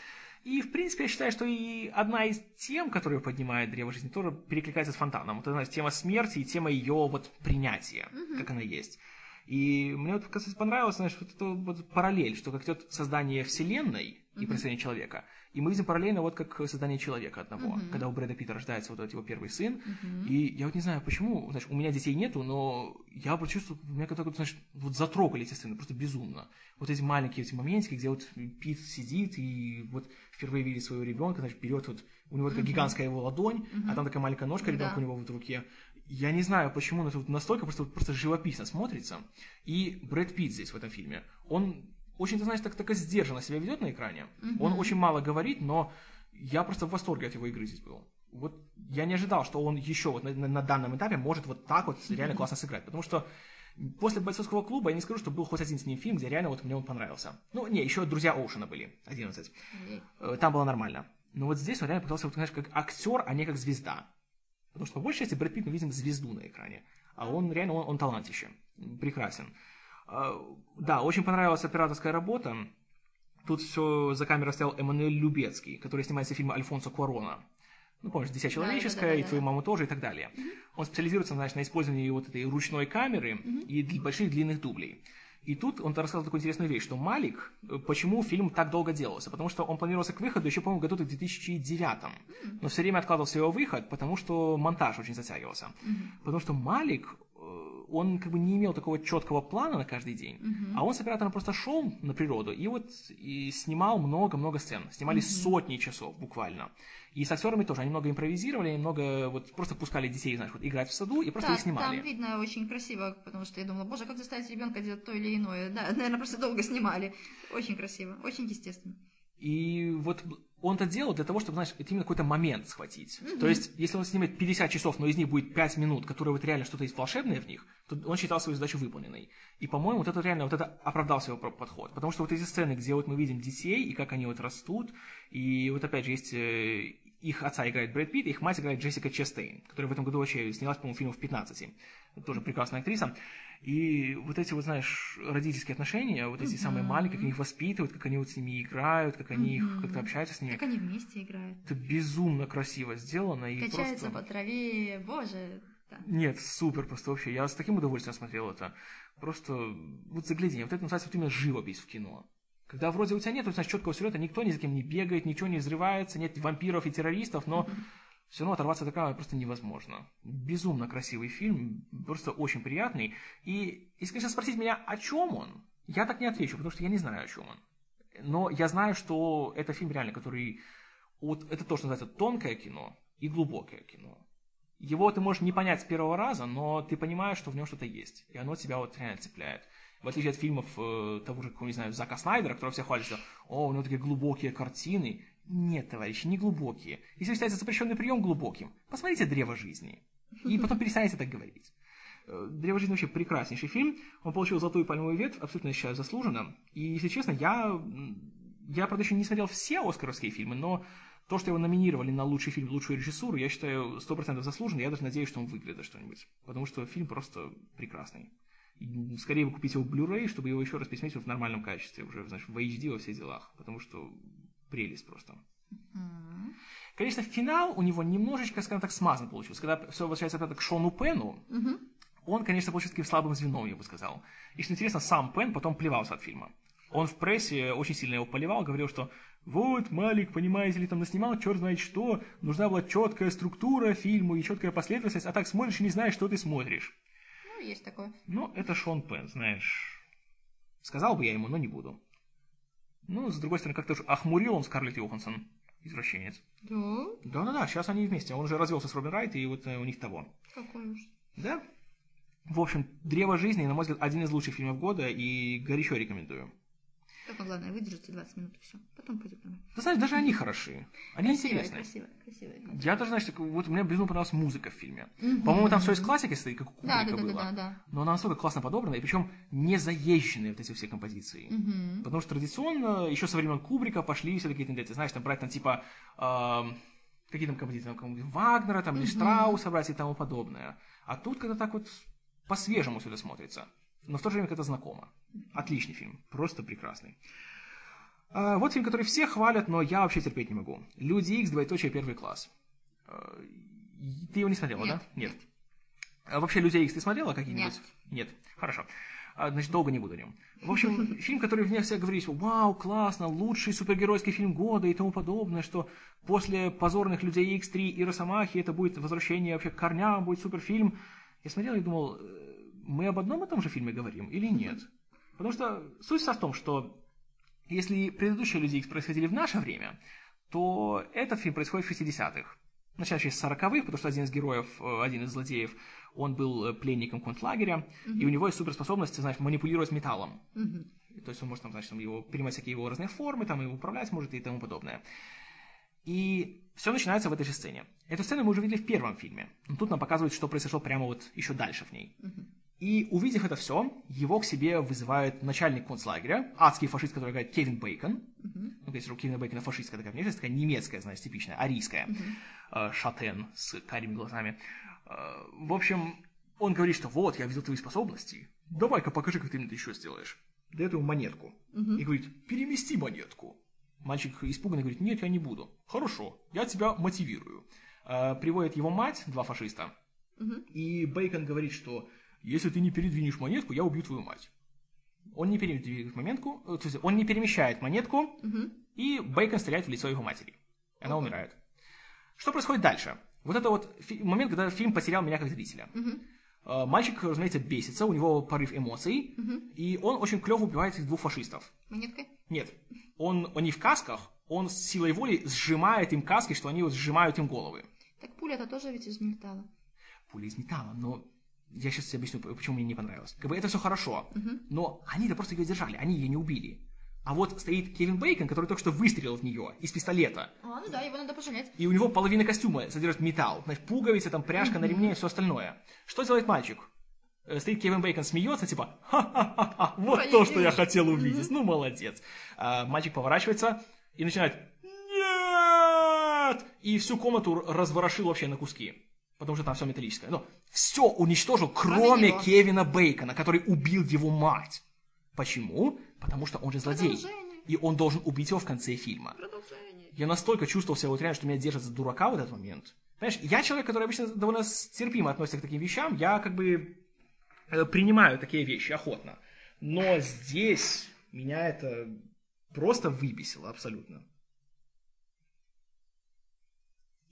И, в принципе, я считаю, что и одна из тем, которую поднимает Древо жизни, тоже перекликается с фонтаном. Вот, знаешь, тема смерти и тема ее вот принятия, как она есть. И мне вот, кстати, понравилось, знаешь, вот эта вот параллель, что как идет создание вселенной и происхождение человека, и мы видим параллельно вот как создание человека одного, Мгм. когда у Брэда Питта рождается вот этот его первый сын, Мгм. и я вот не знаю, почему, знаешь, у меня детей нету, но я почувствовал, меня как-то, знаешь, вот затрогали эти сцены, просто безумно. Вот эти маленькие эти моментики, где вот Пит сидит и вот впервые видит своего ребенка, значит, берет вот, у него такая Мгм. гигантская его ладонь, а Мгм. там такая маленькая ножка ребенка Да. у него вот в руке. Я не знаю, почему, но это вот настолько просто, просто живописно смотрится. И Брэд Питт здесь в этом фильме, он очень, ты знаешь, так, так сдержанно себя ведет на экране. Он Мгм. очень мало говорит, но я просто в восторге от его игры здесь был. Вот я не ожидал, что он еще вот на, на- на данном этапе может вот так вот реально классно сыграть. Потому что после бойцовского клуба я не скажу, что был хоть один с ним фильм, где реально вот мне он понравился. Ну, не, еще друзья Оушена были, 11. Ей. Э, Там было нормально. Но вот здесь он реально показался, вот, знаешь, как актер, а не как звезда. Потому что по большей части Брэд Питт мы видим звезду на экране. А он реально, он, он талантище. Прекрасен. А, Да, очень понравилась операторская работа. Тут все за камерой стоял Эммануэль Любецкий, который снимается в фильме Альфонсо Куарона. Ну, помнишь, «Дитя человеческое», и да-да-да-да. «Твою маму тоже» и так далее. Он специализируется, знаешь, на использовании вот этой ручной камеры и дл- больших длинных дублей. И тут он рассказал такую интересную вещь, что Малик, э, почему фильм так долго делался? Потому что он планировался к выходу еще, по-моему, году в 2009. Но все время откладывался его выход, потому что монтаж очень затягивался. Потому что Малик, он как бы не имел такого четкого плана на каждый день, а он с оператором просто шел на природу и вот и снимал много-много сцен. Снимали сотни часов буквально. И с актерами тоже. Они много импровизировали, они много вот просто пускали детей, знаешь, вот играть в саду и просто Да, их снимали. там видно очень красиво, потому что я думала, боже, как заставить ребенка делать то или иное. Да, наверное, просто долго снимали. Очень красиво, очень естественно. И вот он это делал для того, чтобы, знаешь, это именно какой-то момент схватить. То есть, если он снимет 50 часов, но из них будет 5 минут, которые вот реально что-то есть волшебное в них, то он считал свою задачу выполненной. И, по-моему, вот это реально, вот это оправдался его про- подход. Потому что вот эти сцены, где вот мы видим детей, и как они вот растут, и вот опять же есть э, их отца играет Брэд Питт, их мать играет Джессика Честейн, которая в этом году вообще снялась, по-моему, фильмов 15. Это тоже прекрасная актриса. И вот эти вот, знаешь, родительские отношения, вот эти самые маленькие, как они их воспитывают, как они вот с ними играют, как они их как-то общаются с ними. Как они вместе играют. Это безумно красиво сделано и Качаются просто... по траве, боже. да. Нет, супер просто вообще. Я с таким удовольствием смотрел это. Просто вот заглядение. Вот это называется вот именно живопись в кино. Когда вроде у тебя нет, знаешь, четкого сюжета, никто ни за кем не бегает, ничего не взрывается, нет вампиров и террористов, но все равно оторваться от экрана просто невозможно. Безумно красивый фильм, просто очень приятный. И если, конечно, спросить меня, о чем он, я так не отвечу, потому что я не знаю, о чем он. Но я знаю, что это фильм реально, который... Вот это то, что называется тонкое кино и глубокое кино. Его ты можешь не понять с первого раза, но ты понимаешь, что в нем что-то есть. И оно тебя вот реально цепляет. В отличие от фильмов э, того же, какого, не знаю, Зака Снайдера, которого все хвалят, что «О, у него такие глубокие картины». Нет, товарищи, не глубокие. Если вы запрещенный прием глубоким, посмотрите «Древо жизни». И потом перестанете так говорить. Э, «Древо жизни» вообще прекраснейший фильм. Он получил золотую пальмовую ветвь, абсолютно, считаю, заслуженно. И, если честно, я, я, правда, еще не смотрел все оскаровские фильмы, но то, что его номинировали на лучший фильм, лучшую режиссуру, я считаю 100% заслуженно. Я даже надеюсь, что он выиграет что-нибудь. Потому что фильм просто прекрасный. И скорее вы купите его в Blu-ray, чтобы его еще раз посмотреть в нормальном качестве, уже, знаешь, в HD во всех делах. Потому что прелесть просто. М. Конечно, финал у него немножечко, скажем так, смазан получился. Когда все возвращается опять к Шону Пену, Мгм. он, конечно, получился таким слабым звеном, я бы сказал. И что интересно, сам Пен потом плевался от фильма. Он в прессе очень сильно его поливал, говорил, что вот, Малик, понимаете ли, там наснимал черт знает что, нужна была четкая структура фильму и четкая последовательность, а так смотришь и не знаешь, что ты смотришь. Ну, есть такое. Ну, это Шон Пен, знаешь. Сказал бы я ему, но не буду. Ну, с другой стороны, как-то уж охмурил он Скарлетт Йоханссон, извращенец. Да? Да-да-да, сейчас они вместе. Он уже развелся с Робин Райт, и вот э, у них того. Какой уж. Да? В общем, «Древо жизни», на мой взгляд, один из лучших фильмов года, и горячо рекомендую. Только главное, выдержите 20 минут и все. Потом пойдет домой. Ты знаешь, даже они хороши. Они Красивая, интересные. красивая, красивая. Я даже, знаешь, вот мне безумно понравилась музыка в фильме. Мгм. По-моему, там все из классики стоит, как у Да, Кубрика да, да, было. да, да, Но она настолько классно подобрана, и причем не заезженные вот эти все композиции. да. Мгм. Потому что традиционно, еще со времен Кубрика пошли все такие тенденции. Знаешь, там брать там типа... эм, какие там композиции? Там, Вагнера, там, или Штрауса брать и тому подобное. А тут как-то так вот по-свежему все это смотрится. Но в то же время как-то знакомо. Отличный фильм. Просто прекрасный. А, вот фильм, который все хвалят, но я вообще терпеть не могу. Люди Икс, двоеточие, первый класс. А, Ты его не смотрела, Нет, да? Нет. А вообще, Людей Икс ты смотрела какие-нибудь? Нет. Нет. Хорошо. А, значит, долго не буду о нем. В общем, фильм, который вне всех говорить, вау, классно, лучший супергеройский фильм года и тому подобное, что после позорных людей X3 и Росомахи это будет возвращение вообще к корням, будет суперфильм. Я смотрел и думал, «Э, мы об одном и том же фильме говорим или нет? Потому что суть в том, что если предыдущие Люди Икс происходили в наше время, то этот фильм происходит в 60-х. Начиная с 40-х, потому что один из героев, э, один из злодеев, он был э, пленником концлагеря, mm-hmm. и у него есть суперспособность, значит, манипулировать металлом. Mm-hmm. То есть он может, там, значит, там, его, принимать всякие его разные формы, там, его управлять может и тому подобное. И все начинается в этой же сцене. Эту сцену мы уже видели в первом фильме. Но тут нам показывают, что произошло прямо вот еще дальше в ней. Mm-hmm. И увидев это все, его к себе вызывает начальник концлагеря, адский фашист, который говорит Кевин Бейкон. Uh-huh. Ну, если у Кевина Бейкона фашистская такая внешность, такая немецкая, знаешь, типичная, арийская. Uh-huh. Шатен с карими глазами. Э, в общем, он говорит, что вот, я видел твои способности. Давай-ка покажи, как ты мне это еще сделаешь. Дает ему монетку. Uh-huh. И говорит, перемести монетку. Мальчик испуганно говорит, нет, я не буду. Хорошо, я тебя мотивирую. Э, приводит его мать, два фашиста. Uh-huh. И Бейкон говорит, что если ты не передвинешь монетку, я убью твою мать. Он не передвигает монетку, э, то есть он не перемещает монетку, угу. и Бейкон стреляет в лицо его матери. Она угу. умирает. Что происходит дальше? Вот это вот момент, когда фильм потерял меня как зрителя. Угу. Мальчик, разумеется, бесится, у него порыв эмоций, угу. и он очень клево убивает этих двух фашистов. Монеткой? Нет. Он, они в касках, он с силой воли сжимает им каски, что они вот сжимают им головы. Так пуля-то тоже ведь из металла. Пуля из металла, но я сейчас тебе объясню, почему мне не понравилось. Как бы это все хорошо, uh-huh. но они-то просто ее держали, они ее не убили. А вот стоит Кевин Бейкон, который только что выстрелил в нее из пистолета. А, ну да, его надо пожалеть. И у него половина костюма содержит металл. Значит, пуговицы, там, пряжка mm-hmm. на ремне и все остальное. Что делает мальчик? Э, стоит Кевин Бейкон, смеется, типа, ха-ха-ха, вот Полетел. то, что я хотел увидеть. Mm-hmm. Ну, молодец. А, мальчик поворачивается и начинает, нет! И всю комнату разворошил вообще на куски потому что там все металлическое. Но все уничтожил, кроме Кевина Бейкона, который убил его мать. Почему? Потому что он же злодей. И он должен убить его в конце фильма. Я настолько чувствовал себя вот реально, что меня держат за дурака в этот момент. Понимаешь, я человек, который обычно довольно терпимо относится к таким вещам. Я как бы э, принимаю такие вещи охотно. Но здесь меня это просто выбесило абсолютно.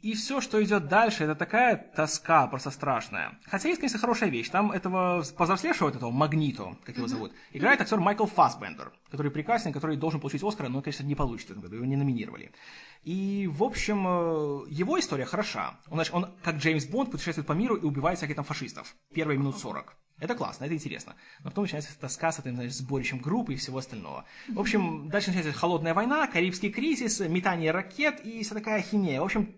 И все, что идет дальше, это такая тоска просто страшная. Хотя есть, конечно, хорошая вещь. Там этого повзрослевшего, этого Магниту, как его зовут, играет актер Майкл Фассбендер, который прекрасен, который должен получить Оскара, но, конечно, не получит в этом году, его не номинировали. И, в общем, э, его история хороша. Он, значит, он как Джеймс Бонд путешествует по миру и убивает всяких там фашистов. Первые минут 40. Это классно, это интересно. Но потом начинается тоска с этим значит, сборищем группы и всего остального. В общем, дальше начинается холодная война, Карибский кризис, метание ракет и вся такая химия. В общем,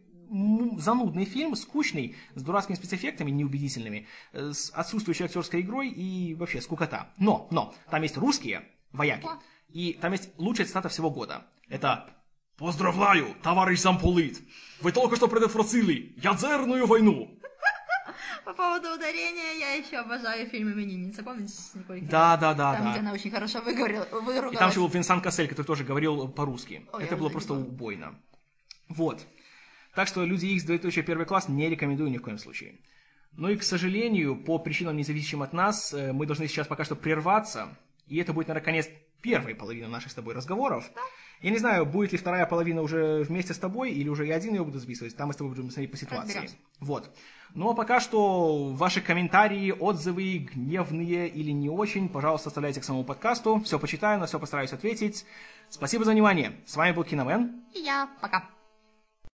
занудный фильм, скучный, с дурацкими спецэффектами неубедительными, э, с отсутствующей актерской игрой и вообще скукота. Но, но, там есть русские вояки, и там есть лучшая цитата всего года. Это «Поздравляю, товарищ замполит! Вы только что предотвратили ядерную войну!» По поводу ударения я еще обожаю фильм «Именинница». Помните с Николь Да, да, да. Там, да. где она очень хорошо выговорила, выругалась. И там еще был Винсан Кассель, который тоже говорил по-русски. Ой, Это было просто убойно. Вот. Так что люди X двоеточие первый класс не рекомендую ни в коем случае. Ну и, к сожалению, по причинам, независимым от нас, э, мы должны сейчас пока что прерваться. И это будет, наверное, конец первой половины наших с тобой разговоров. Да. Я не знаю, будет ли вторая половина уже вместе с тобой, или уже я один ее буду записывать. Там мы с тобой будем смотреть по ситуации. Разберемся. Вот. Но ну, а пока что ваши комментарии, отзывы, гневные или не очень, пожалуйста, оставляйте к самому подкасту. Все почитаю, на все постараюсь ответить. Спасибо за внимание. С вами был Киномен. И я. Пока.